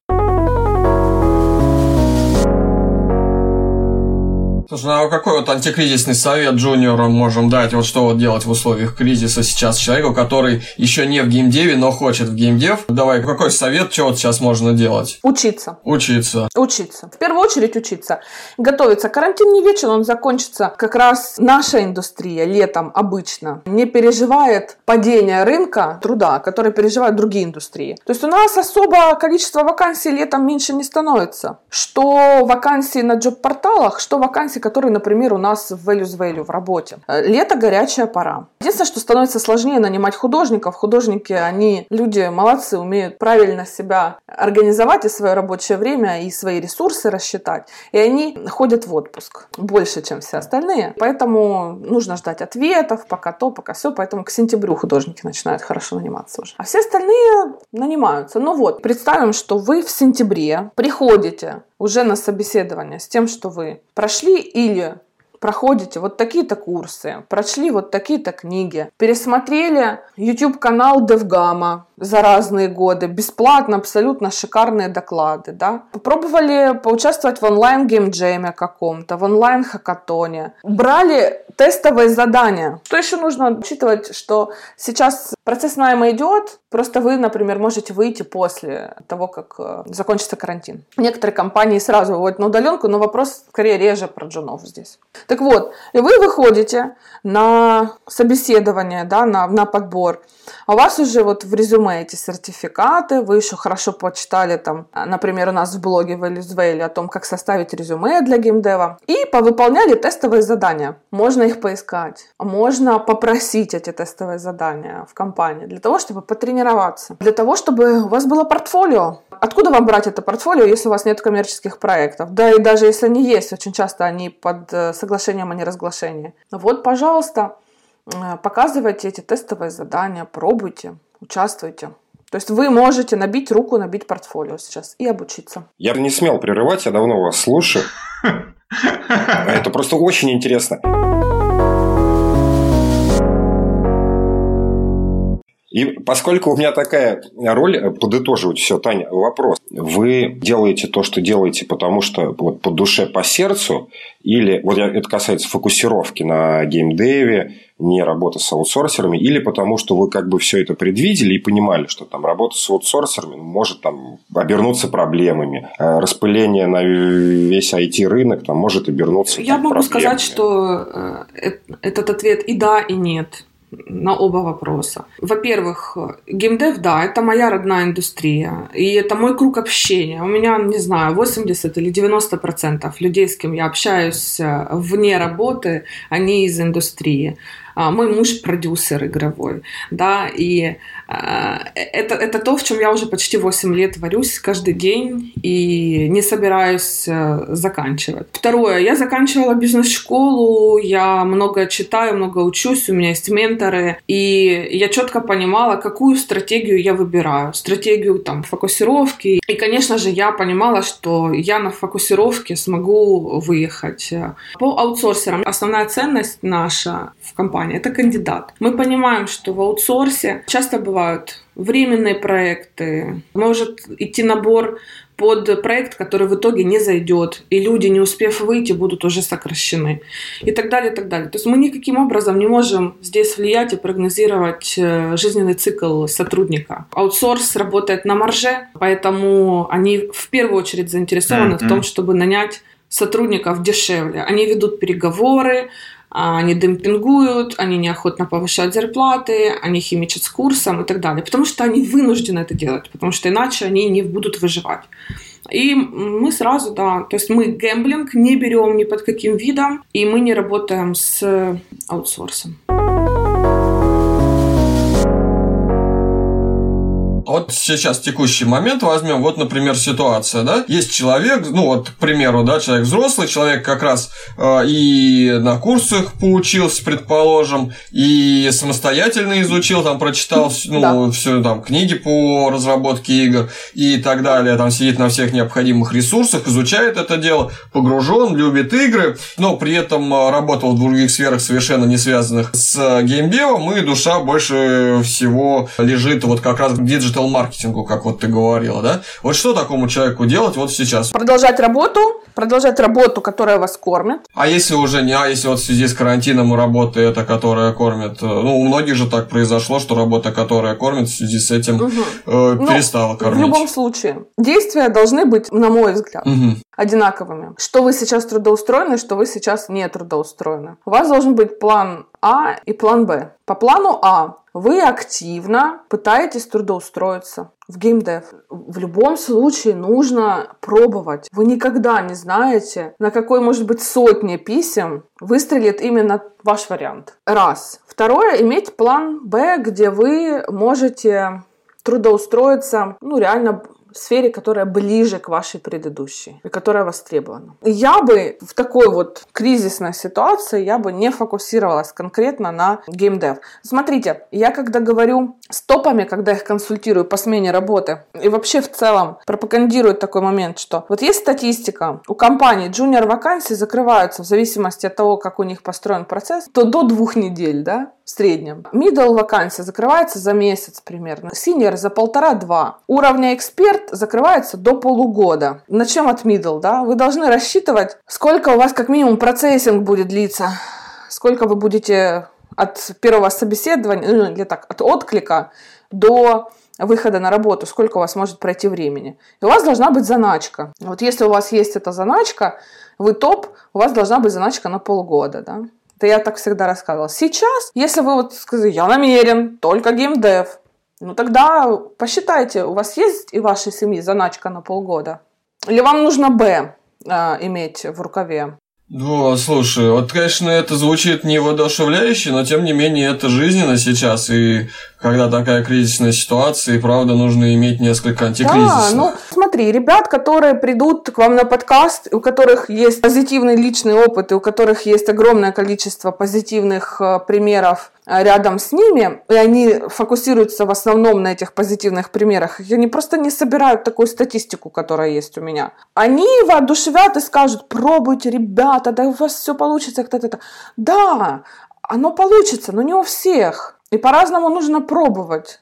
Speaker 1: Слушай, ну а какой вот антикризисный совет джуниорам можем дать? Вот что вот делать в условиях кризиса сейчас человеку, который еще не в геймдеве, но хочет в геймдев? Давай, какой совет, что вот сейчас можно делать?
Speaker 5: Учиться.
Speaker 1: Учиться.
Speaker 5: Учиться. В первую очередь учиться. Готовиться. Карантин не вечен, он закончится. Как раз наша индустрия летом обычно не переживает падение рынка труда, который переживают другие индустрии. То есть у нас особо количество вакансий летом меньше не становится. Что вакансии на джоб-порталах, что вакансии которые, например, у нас в Values Value в работе. Э, лето – горячая пора. Единственное, что становится сложнее нанимать художников. Художники, они люди молодцы, умеют правильно себя организовать и свое рабочее время, и свои ресурсы рассчитать. И они ходят в отпуск больше, чем все остальные. Поэтому нужно ждать ответов, пока то, пока все. Поэтому к сентябрю художники начинают хорошо наниматься уже. А все остальные нанимаются. Ну вот, представим, что вы в сентябре приходите уже на собеседование с тем, что вы прошли или проходите вот такие-то курсы, прошли вот такие-то книги, пересмотрели YouTube-канал DevGAMM а за разные годы, бесплатно, абсолютно шикарные доклады, да. Попробовали поучаствовать в онлайн-геймджеме каком-то, в онлайн-хакатоне. Брали тестовые задания. Что еще нужно учитывать, что сейчас процесс найма идет, просто вы, например, можете выйти после того, как э, закончится карантин. Некоторые компании сразу выводят на удаленку, но вопрос скорее реже про джунов здесь. Так вот, и вы выходите на собеседование, да, на, на подбор, а у вас уже вот в резюме эти сертификаты, вы еще хорошо почитали там, например, у нас в блоге в Элизвейле о том, как составить резюме для геймдева, и повыполняли тестовые задания. Можно их поискать, можно попросить эти тестовые задания в компании для того, чтобы потренироваться, для того, чтобы у вас было портфолио. Откуда вам брать это портфолио, если у вас нет коммерческих проектов? Да и даже если они есть, очень часто они под э, соглашением о неразглашении. Вот, пожалуйста, Э, показывайте эти тестовые задания, пробуйте, участвуйте. То есть вы можете набить руку, набить портфолио сейчас и обучиться.
Speaker 3: Я не смел прерывать, я давно вас слушаю. Это просто очень интересно. И поскольку у меня такая роль, э, подытоживать все, Таня, вопрос. Вы делаете то, что делаете, потому что вот по душе, по сердцу, или вот это касается фокусировки на геймдеве, не работы с аутсорсерами, или потому что вы как бы все это предвидели и понимали, что там работа с аутсорсерами может там обернуться проблемами, э, распыление на весь IT-рынок там может обернуться
Speaker 5: Я там, могу проблемами. сказать, что э, этот ответ и да, и нет на оба вопроса. Во-первых, геймдев, да, это моя родная индустрия, и это мой круг общения. У меня, не знаю, 80 или 90 процентов людей, с кем я общаюсь э, вне работы, они из индустрии. А, мой муж продюсер игровой, да, и а, это, это то, в чем я уже почти 8 лет варюсь каждый день и не собираюсь э, заканчивать. Второе, я заканчивала бизнес-школу, я много читаю, много учусь, у меня есть менторы, и я четко понимала, какую стратегию я выбираю. Стратегию там фокусировки. И, конечно же, я понимала, что я на фокусировке смогу выехать. По аутсорсерам основная ценность наша в компании – это кандидат. Мы понимаем, что в аутсорсе часто бывают временные проекты, может идти набор под проект, который в итоге не зайдет, и люди, не успев выйти, будут уже сокращены, и так далее, и так далее. То есть мы никаким образом не можем здесь влиять и прогнозировать э, жизненный цикл сотрудника. Аутсорс работает на марже, поэтому они в первую очередь заинтересованы mm-hmm. в том, чтобы нанять сотрудников дешевле. Они ведут переговоры, они демпингуют, они неохотно повышают зарплаты, они химичат с курсом и так далее. Потому что они вынуждены это делать, потому что иначе они не будут выживать. И мы сразу, да, то есть мы гэмблинг не берем ни под каким видом, и мы не работаем с аутсорсом.
Speaker 1: Вот сейчас текущий момент возьмем, вот, например, ситуация, да, есть человек, ну вот, к примеру, да, человек взрослый, человек как раз э, и на курсах поучился, предположим, и самостоятельно изучил, там, прочитал, ну, да. все, там, книги по разработке игр и так далее, там, сидит на всех необходимых ресурсах, изучает это дело, погружен, любит игры, но при этом э, работал в других сферах, совершенно не связанных с геймдевом, и душа больше всего лежит вот как раз к диджитал-маркетингу, как вот ты говорила, да? Вот что такому человеку делать вот сейчас?
Speaker 5: Продолжать работу, продолжать работу, которая вас кормит.
Speaker 1: А если уже не, а если вот в связи с карантином работа эта, которая кормит, э, ну, у многих же так произошло, что работа, которая кормит, в связи с этим угу. э, ну, перестала кормить.
Speaker 5: В любом случае, действия должны быть, на мой взгляд, угу. одинаковыми. Что вы сейчас трудоустроены, что вы сейчас не трудоустроены. У вас должен быть план А и план Б. По плану А вы активно пытаетесь трудоустроиться в геймдев. В любом случае нужно пробовать. Вы никогда не знаете, на какой, может быть, сотне писем выстрелит именно ваш вариант. Раз. Второе, иметь план Б, где вы можете трудоустроиться, ну, реально сфере, которая ближе к вашей предыдущей и которая востребована. Я бы в такой вот кризисной ситуации, я бы не фокусировалась конкретно на геймдев. Смотрите, я когда говорю с топами, когда их консультирую по смене работы, и вообще в целом пропагандирую такой момент, что вот есть статистика, у компаний junior вакансии закрываются в зависимости от того, как у них построен процесс, то до двух недель, да, в среднем. Middle вакансия закрывается за месяц примерно. Senior за полтора-два. Уровня эксперт закрывается до полугода. Начнем от middle, да. Вы должны рассчитывать, сколько у вас как минимум процессинг будет длиться, сколько вы будете от первого собеседования, ну, или так, от отклика до выхода на работу, сколько у вас может пройти времени. И у вас должна быть заначка. Вот если у вас есть эта заначка, вы топ, у вас должна быть заначка на полгода, да. Это я так всегда рассказывала. Сейчас, если вы вот сказали, я намерен, только геймдев, ну тогда посчитайте, у вас есть и вашей семьи заначка на полгода? Или вам нужно Б э, иметь в рукаве?
Speaker 1: Ну, слушай, вот, конечно, это звучит не воодушевляюще, но тем не менее это жизненно сейчас, и когда такая кризисная ситуация, и правда нужно иметь несколько антикризисных.
Speaker 5: Да, ну смотри, ребят, которые придут к вам на подкаст, у которых есть позитивный личный опыт, и у которых есть огромное количество позитивных э, примеров рядом с ними, и они фокусируются в основном на этих позитивных примерах, и они просто не собирают такую статистику, которая есть у меня. Они воодушевят и скажут, пробуйте, ребята, да у вас все получится, кто-то. Да, оно получится, но не у всех. И по-разному нужно пробовать.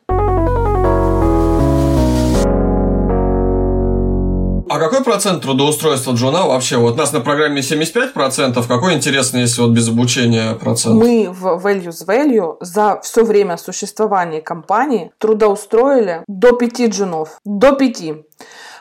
Speaker 1: А какой процент трудоустройства джуна вообще? Вот у нас на программе 75%. Какой интересный, если вот без обучения процент?
Speaker 5: Мы в Values Value за все время существования компании трудоустроили до 5 джунов. До 5.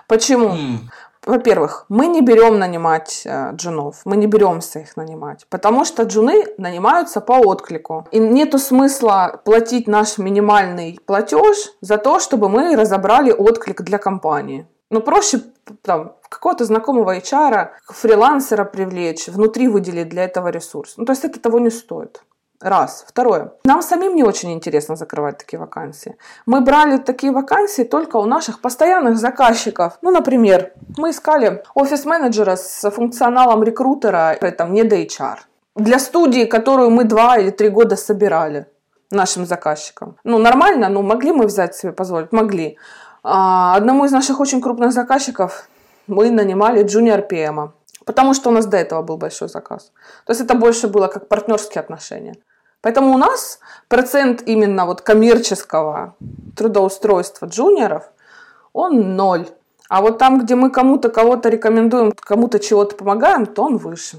Speaker 5: Почему? Mm. Во-первых, мы не берем нанимать э, джунов, мы не беремся их нанимать, потому что джуны нанимаются по отклику. И нету смысла платить наш минимальный платеж за то, чтобы мы разобрали отклик для компании. Ну, проще там, какого-то знакомого HR, фрилансера привлечь, внутри выделить для этого ресурс. Ну, то есть это того не стоит. Раз. Второе. Нам самим не очень интересно закрывать такие вакансии. Мы брали такие вакансии только у наших постоянных заказчиков. Ну, например, мы искали офис-менеджера с функционалом рекрутера, там, не до HR. Для студии, которую мы два или три года собирали нашим заказчикам. Ну, нормально, ну, могли мы взять себе позволить? Могли. А, одному из наших очень крупных заказчиков мы нанимали джуниор PM, потому что у нас до этого был большой заказ. То есть это больше было как партнерские отношения. Поэтому у нас процент именно вот коммерческого трудоустройства джуниоров, он ноль. А вот там, где мы кому-то кого-то рекомендуем, кому-то чего-то помогаем, то он выше.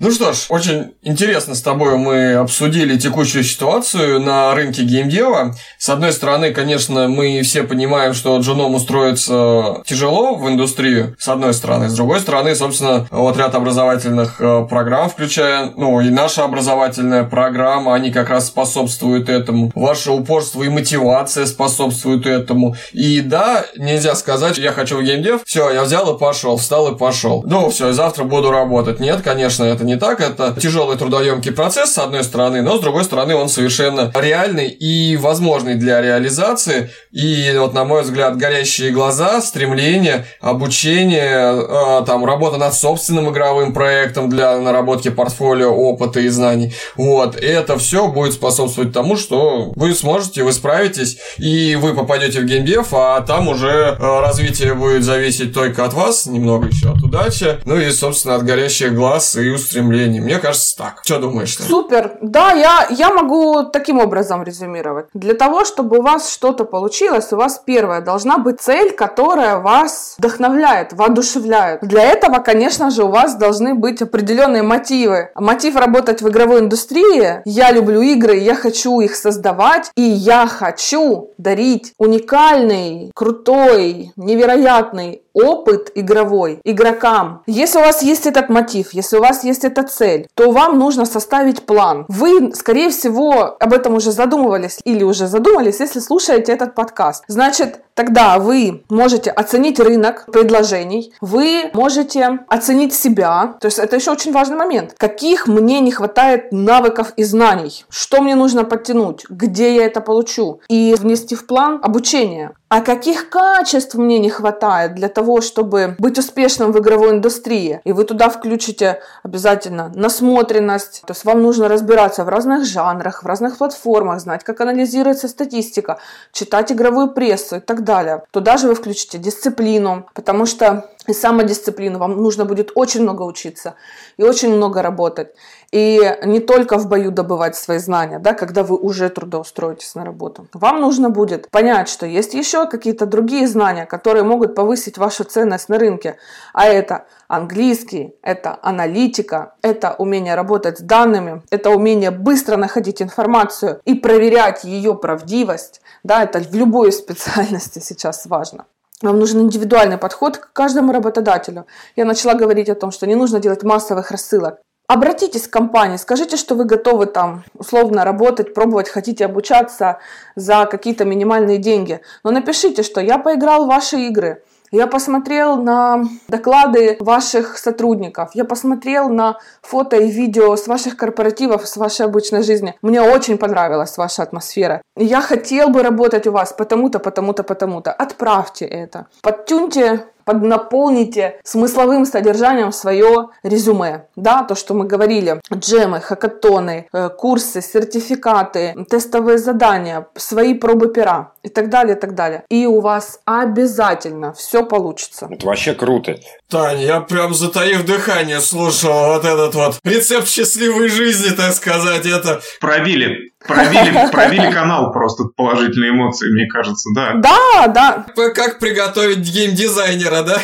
Speaker 1: Ну что ж, очень интересно с тобой мы обсудили текущую ситуацию на рынке геймдева. С одной стороны, конечно, мы все понимаем, что джуном устроиться тяжело в индустрию, с одной стороны. С другой стороны, собственно, вот ряд образовательных э, программ, включая, ну, и наша образовательная программа, они как раз способствуют этому. Ваше упорство и мотивация способствуют этому. И да, нельзя сказать, я хочу в геймдев, все, я взял и пошел, встал и пошел. Ну, все, завтра буду работать. Нет, конечно, это не так. Это тяжелый трудоемкий процесс, с одной стороны, но с другой стороны он совершенно реальный и возможный для реализации. И вот, на мой взгляд, горящие глаза, стремление, обучение, э, там, работа над собственным игровым проектом для наработки портфолио, опыта и знаний. Вот, это все будет способствовать тому, что вы сможете, вы справитесь, и вы попадете в геймдев, а там уже э, развитие будет зависеть только от вас, немного еще от удачи, ну и, собственно, от горящих глаз и устремлений. Мне кажется, так. Что думаешь?
Speaker 5: Супер. Да, я, я могу таким образом резюмировать. Для того, чтобы у вас что-то получилось, у вас первое должна быть цель, которая вас вдохновляет, воодушевляет. Для этого, конечно же, у вас должны быть определенные мотивы. Мотив работать в игровой индустрии. Я люблю игры, я хочу их создавать, и я хочу дарить уникальный, крутой, невероятный опыт игровой игрокам. Если у вас есть этот мотив, если у вас есть эта цель, то вам нужно составить план. Вы, скорее всего, об этом уже задумывались или уже задумались, если слушаете этот подкаст. Значит, тогда вы можете оценить рынок предложений, вы можете оценить себя. То есть это еще очень важный момент. Каких мне не хватает навыков и знаний? Что мне нужно подтянуть? Где я это получу? И внести в план обучение. А каких качеств мне не хватает для того, чтобы быть успешным в игровой индустрии? И вы туда включите обязательно насмотренность. То есть вам нужно разбираться в разных жанрах, в разных платформах, знать, как анализируется статистика, читать игровую прессу и так далее. Туда же вы включите дисциплину, потому что и самодисциплину вам нужно будет очень много учиться и очень много работать. И не только в бою добывать свои знания, да, когда вы уже трудоустроитесь на работу. Вам нужно будет понять, что есть еще какие-то другие знания, которые могут повысить вашу ценность на рынке. А это английский, это аналитика, это умение работать с данными, это умение быстро находить информацию и проверять ее правдивость. Да, это в любой специальности сейчас важно. Вам нужен индивидуальный подход к каждому работодателю. Я начала говорить о том, что не нужно делать массовых рассылок. Обратитесь к компании, скажите, что вы готовы там условно работать, пробовать, хотите обучаться за какие-то минимальные деньги. Но напишите, что я поиграл в ваши игры, я посмотрел на доклады ваших сотрудников, я посмотрел на фото и видео с ваших корпоративов, с вашей обычной жизни. Мне очень понравилась ваша атмосфера. Я хотел бы работать у вас потому-то, потому-то, потому-то. Отправьте это. Подтюньте поднаполните смысловым содержанием свое резюме. Да, то, что мы говорили, джемы, хакатоны, э, курсы, сертификаты, тестовые задания, свои пробы пера и так далее, и так далее. И у вас обязательно все получится.
Speaker 3: Это вообще круто.
Speaker 1: Таня, я прям затаив дыхание слушал вот этот вот рецепт счастливой жизни, так сказать, это...
Speaker 2: Пробили, пробили, пробили канал просто положительные эмоции, мне кажется, да.
Speaker 5: Да, да.
Speaker 1: Как приготовить геймдизайнера, да?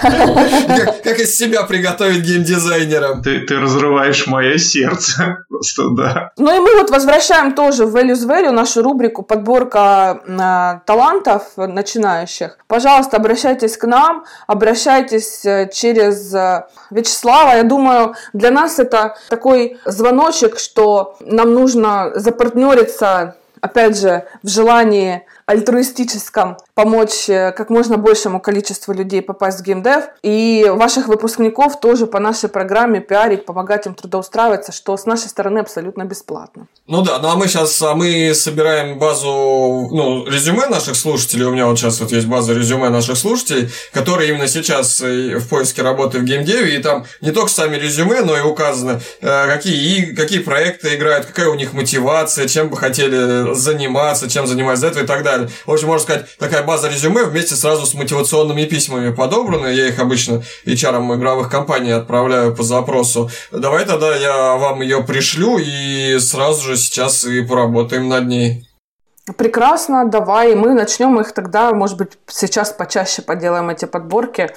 Speaker 1: Как из себя приготовить геймдизайнера.
Speaker 2: Ты, ты разрываешь мое сердце, просто, да.
Speaker 5: Ну и мы вот возвращаем тоже в Values Value нашу рубрику подборка э, талантов начинающих. Пожалуйста, обращайтесь к нам, обращайтесь э, через э, Вячеслава. Я думаю, для нас это такой звоночек, что нам нужно запартнериться опять же, в желании альтруистическом помочь э, как можно большему количеству людей попасть в геймдев. И ваших выпускников тоже по нашей программе пиарить, помогать им трудоустраиваться, что с нашей стороны абсолютно бесплатно.
Speaker 1: Ну да, ну а мы сейчас а мы собираем базу, ну, резюме наших слушателей. У меня вот сейчас вот есть база резюме наших слушателей, которые именно сейчас э, в поиске работы в геймдеве, и там не только сами резюме, но и указано, э, какие, какие проекты играют, какая у них мотивация, чем бы хотели заниматься, чем заниматься этого и так далее далее. В общем, можно сказать, такая база резюме вместе сразу с мотивационными письмами подобрана. Я их обычно HR игровых компаний отправляю по запросу. Давай тогда я вам ее пришлю и сразу же сейчас и поработаем над ней.
Speaker 5: Прекрасно, давай, мы начнем их тогда, может быть, сейчас почаще поделаем эти подборки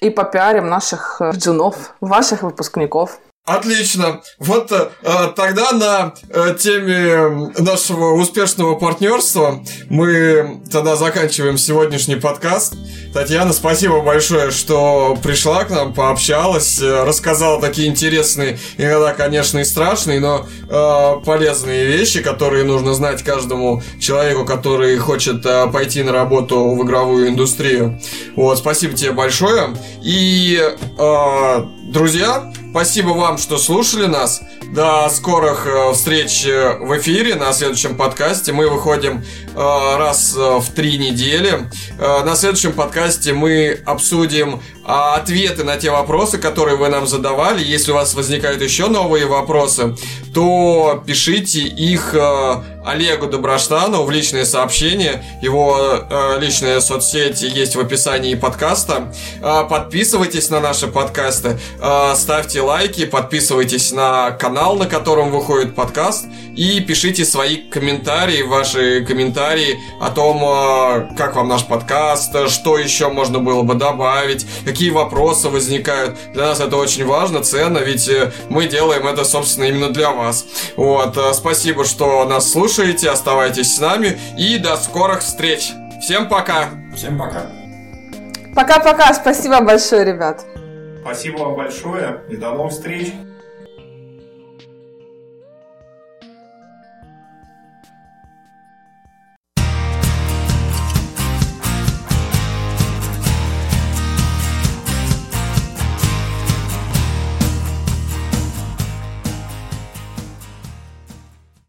Speaker 5: и попиарим наших джунов, ваших выпускников.
Speaker 1: Отлично. Вот э, тогда на э, теме нашего успешного партнерства мы тогда заканчиваем сегодняшний подкаст. Татьяна, спасибо большое, что пришла к нам, пообщалась, э, рассказала такие интересные, иногда, конечно, и страшные, но э, полезные вещи, которые нужно знать каждому человеку, который хочет э, пойти на работу в игровую индустрию. Вот, спасибо тебе большое. И, э, друзья, Спасибо вам, что слушали нас. До скорых э, встреч э, в эфире на следующем подкасте. Мы выходим раз в три недели. На следующем подкасте мы обсудим а, ответы на те вопросы, которые вы нам задавали. Если у вас возникают еще новые вопросы, то пишите их Олегу Доброштану в личные сообщения. Его э, личная соцсеть есть в описании подкаста. Э, подписывайтесь на наши подкасты, э, ставьте лайки, подписывайтесь на канал, на котором выходит подкаст, и пишите свои комментарии, ваши комментарии о том, э, как вам наш подкаст, что еще можно было бы добавить, какие вопросы возникают. Для нас это очень важно, ценно, ведь э, мы делаем это, собственно, именно для вас. Вот, э, спасибо, что нас слушаете, оставайтесь с нами и до скорых встреч. Всем пока.
Speaker 2: Всем пока.
Speaker 5: Пока-пока. Спасибо большое, ребят.
Speaker 2: Спасибо вам большое и до новых встреч.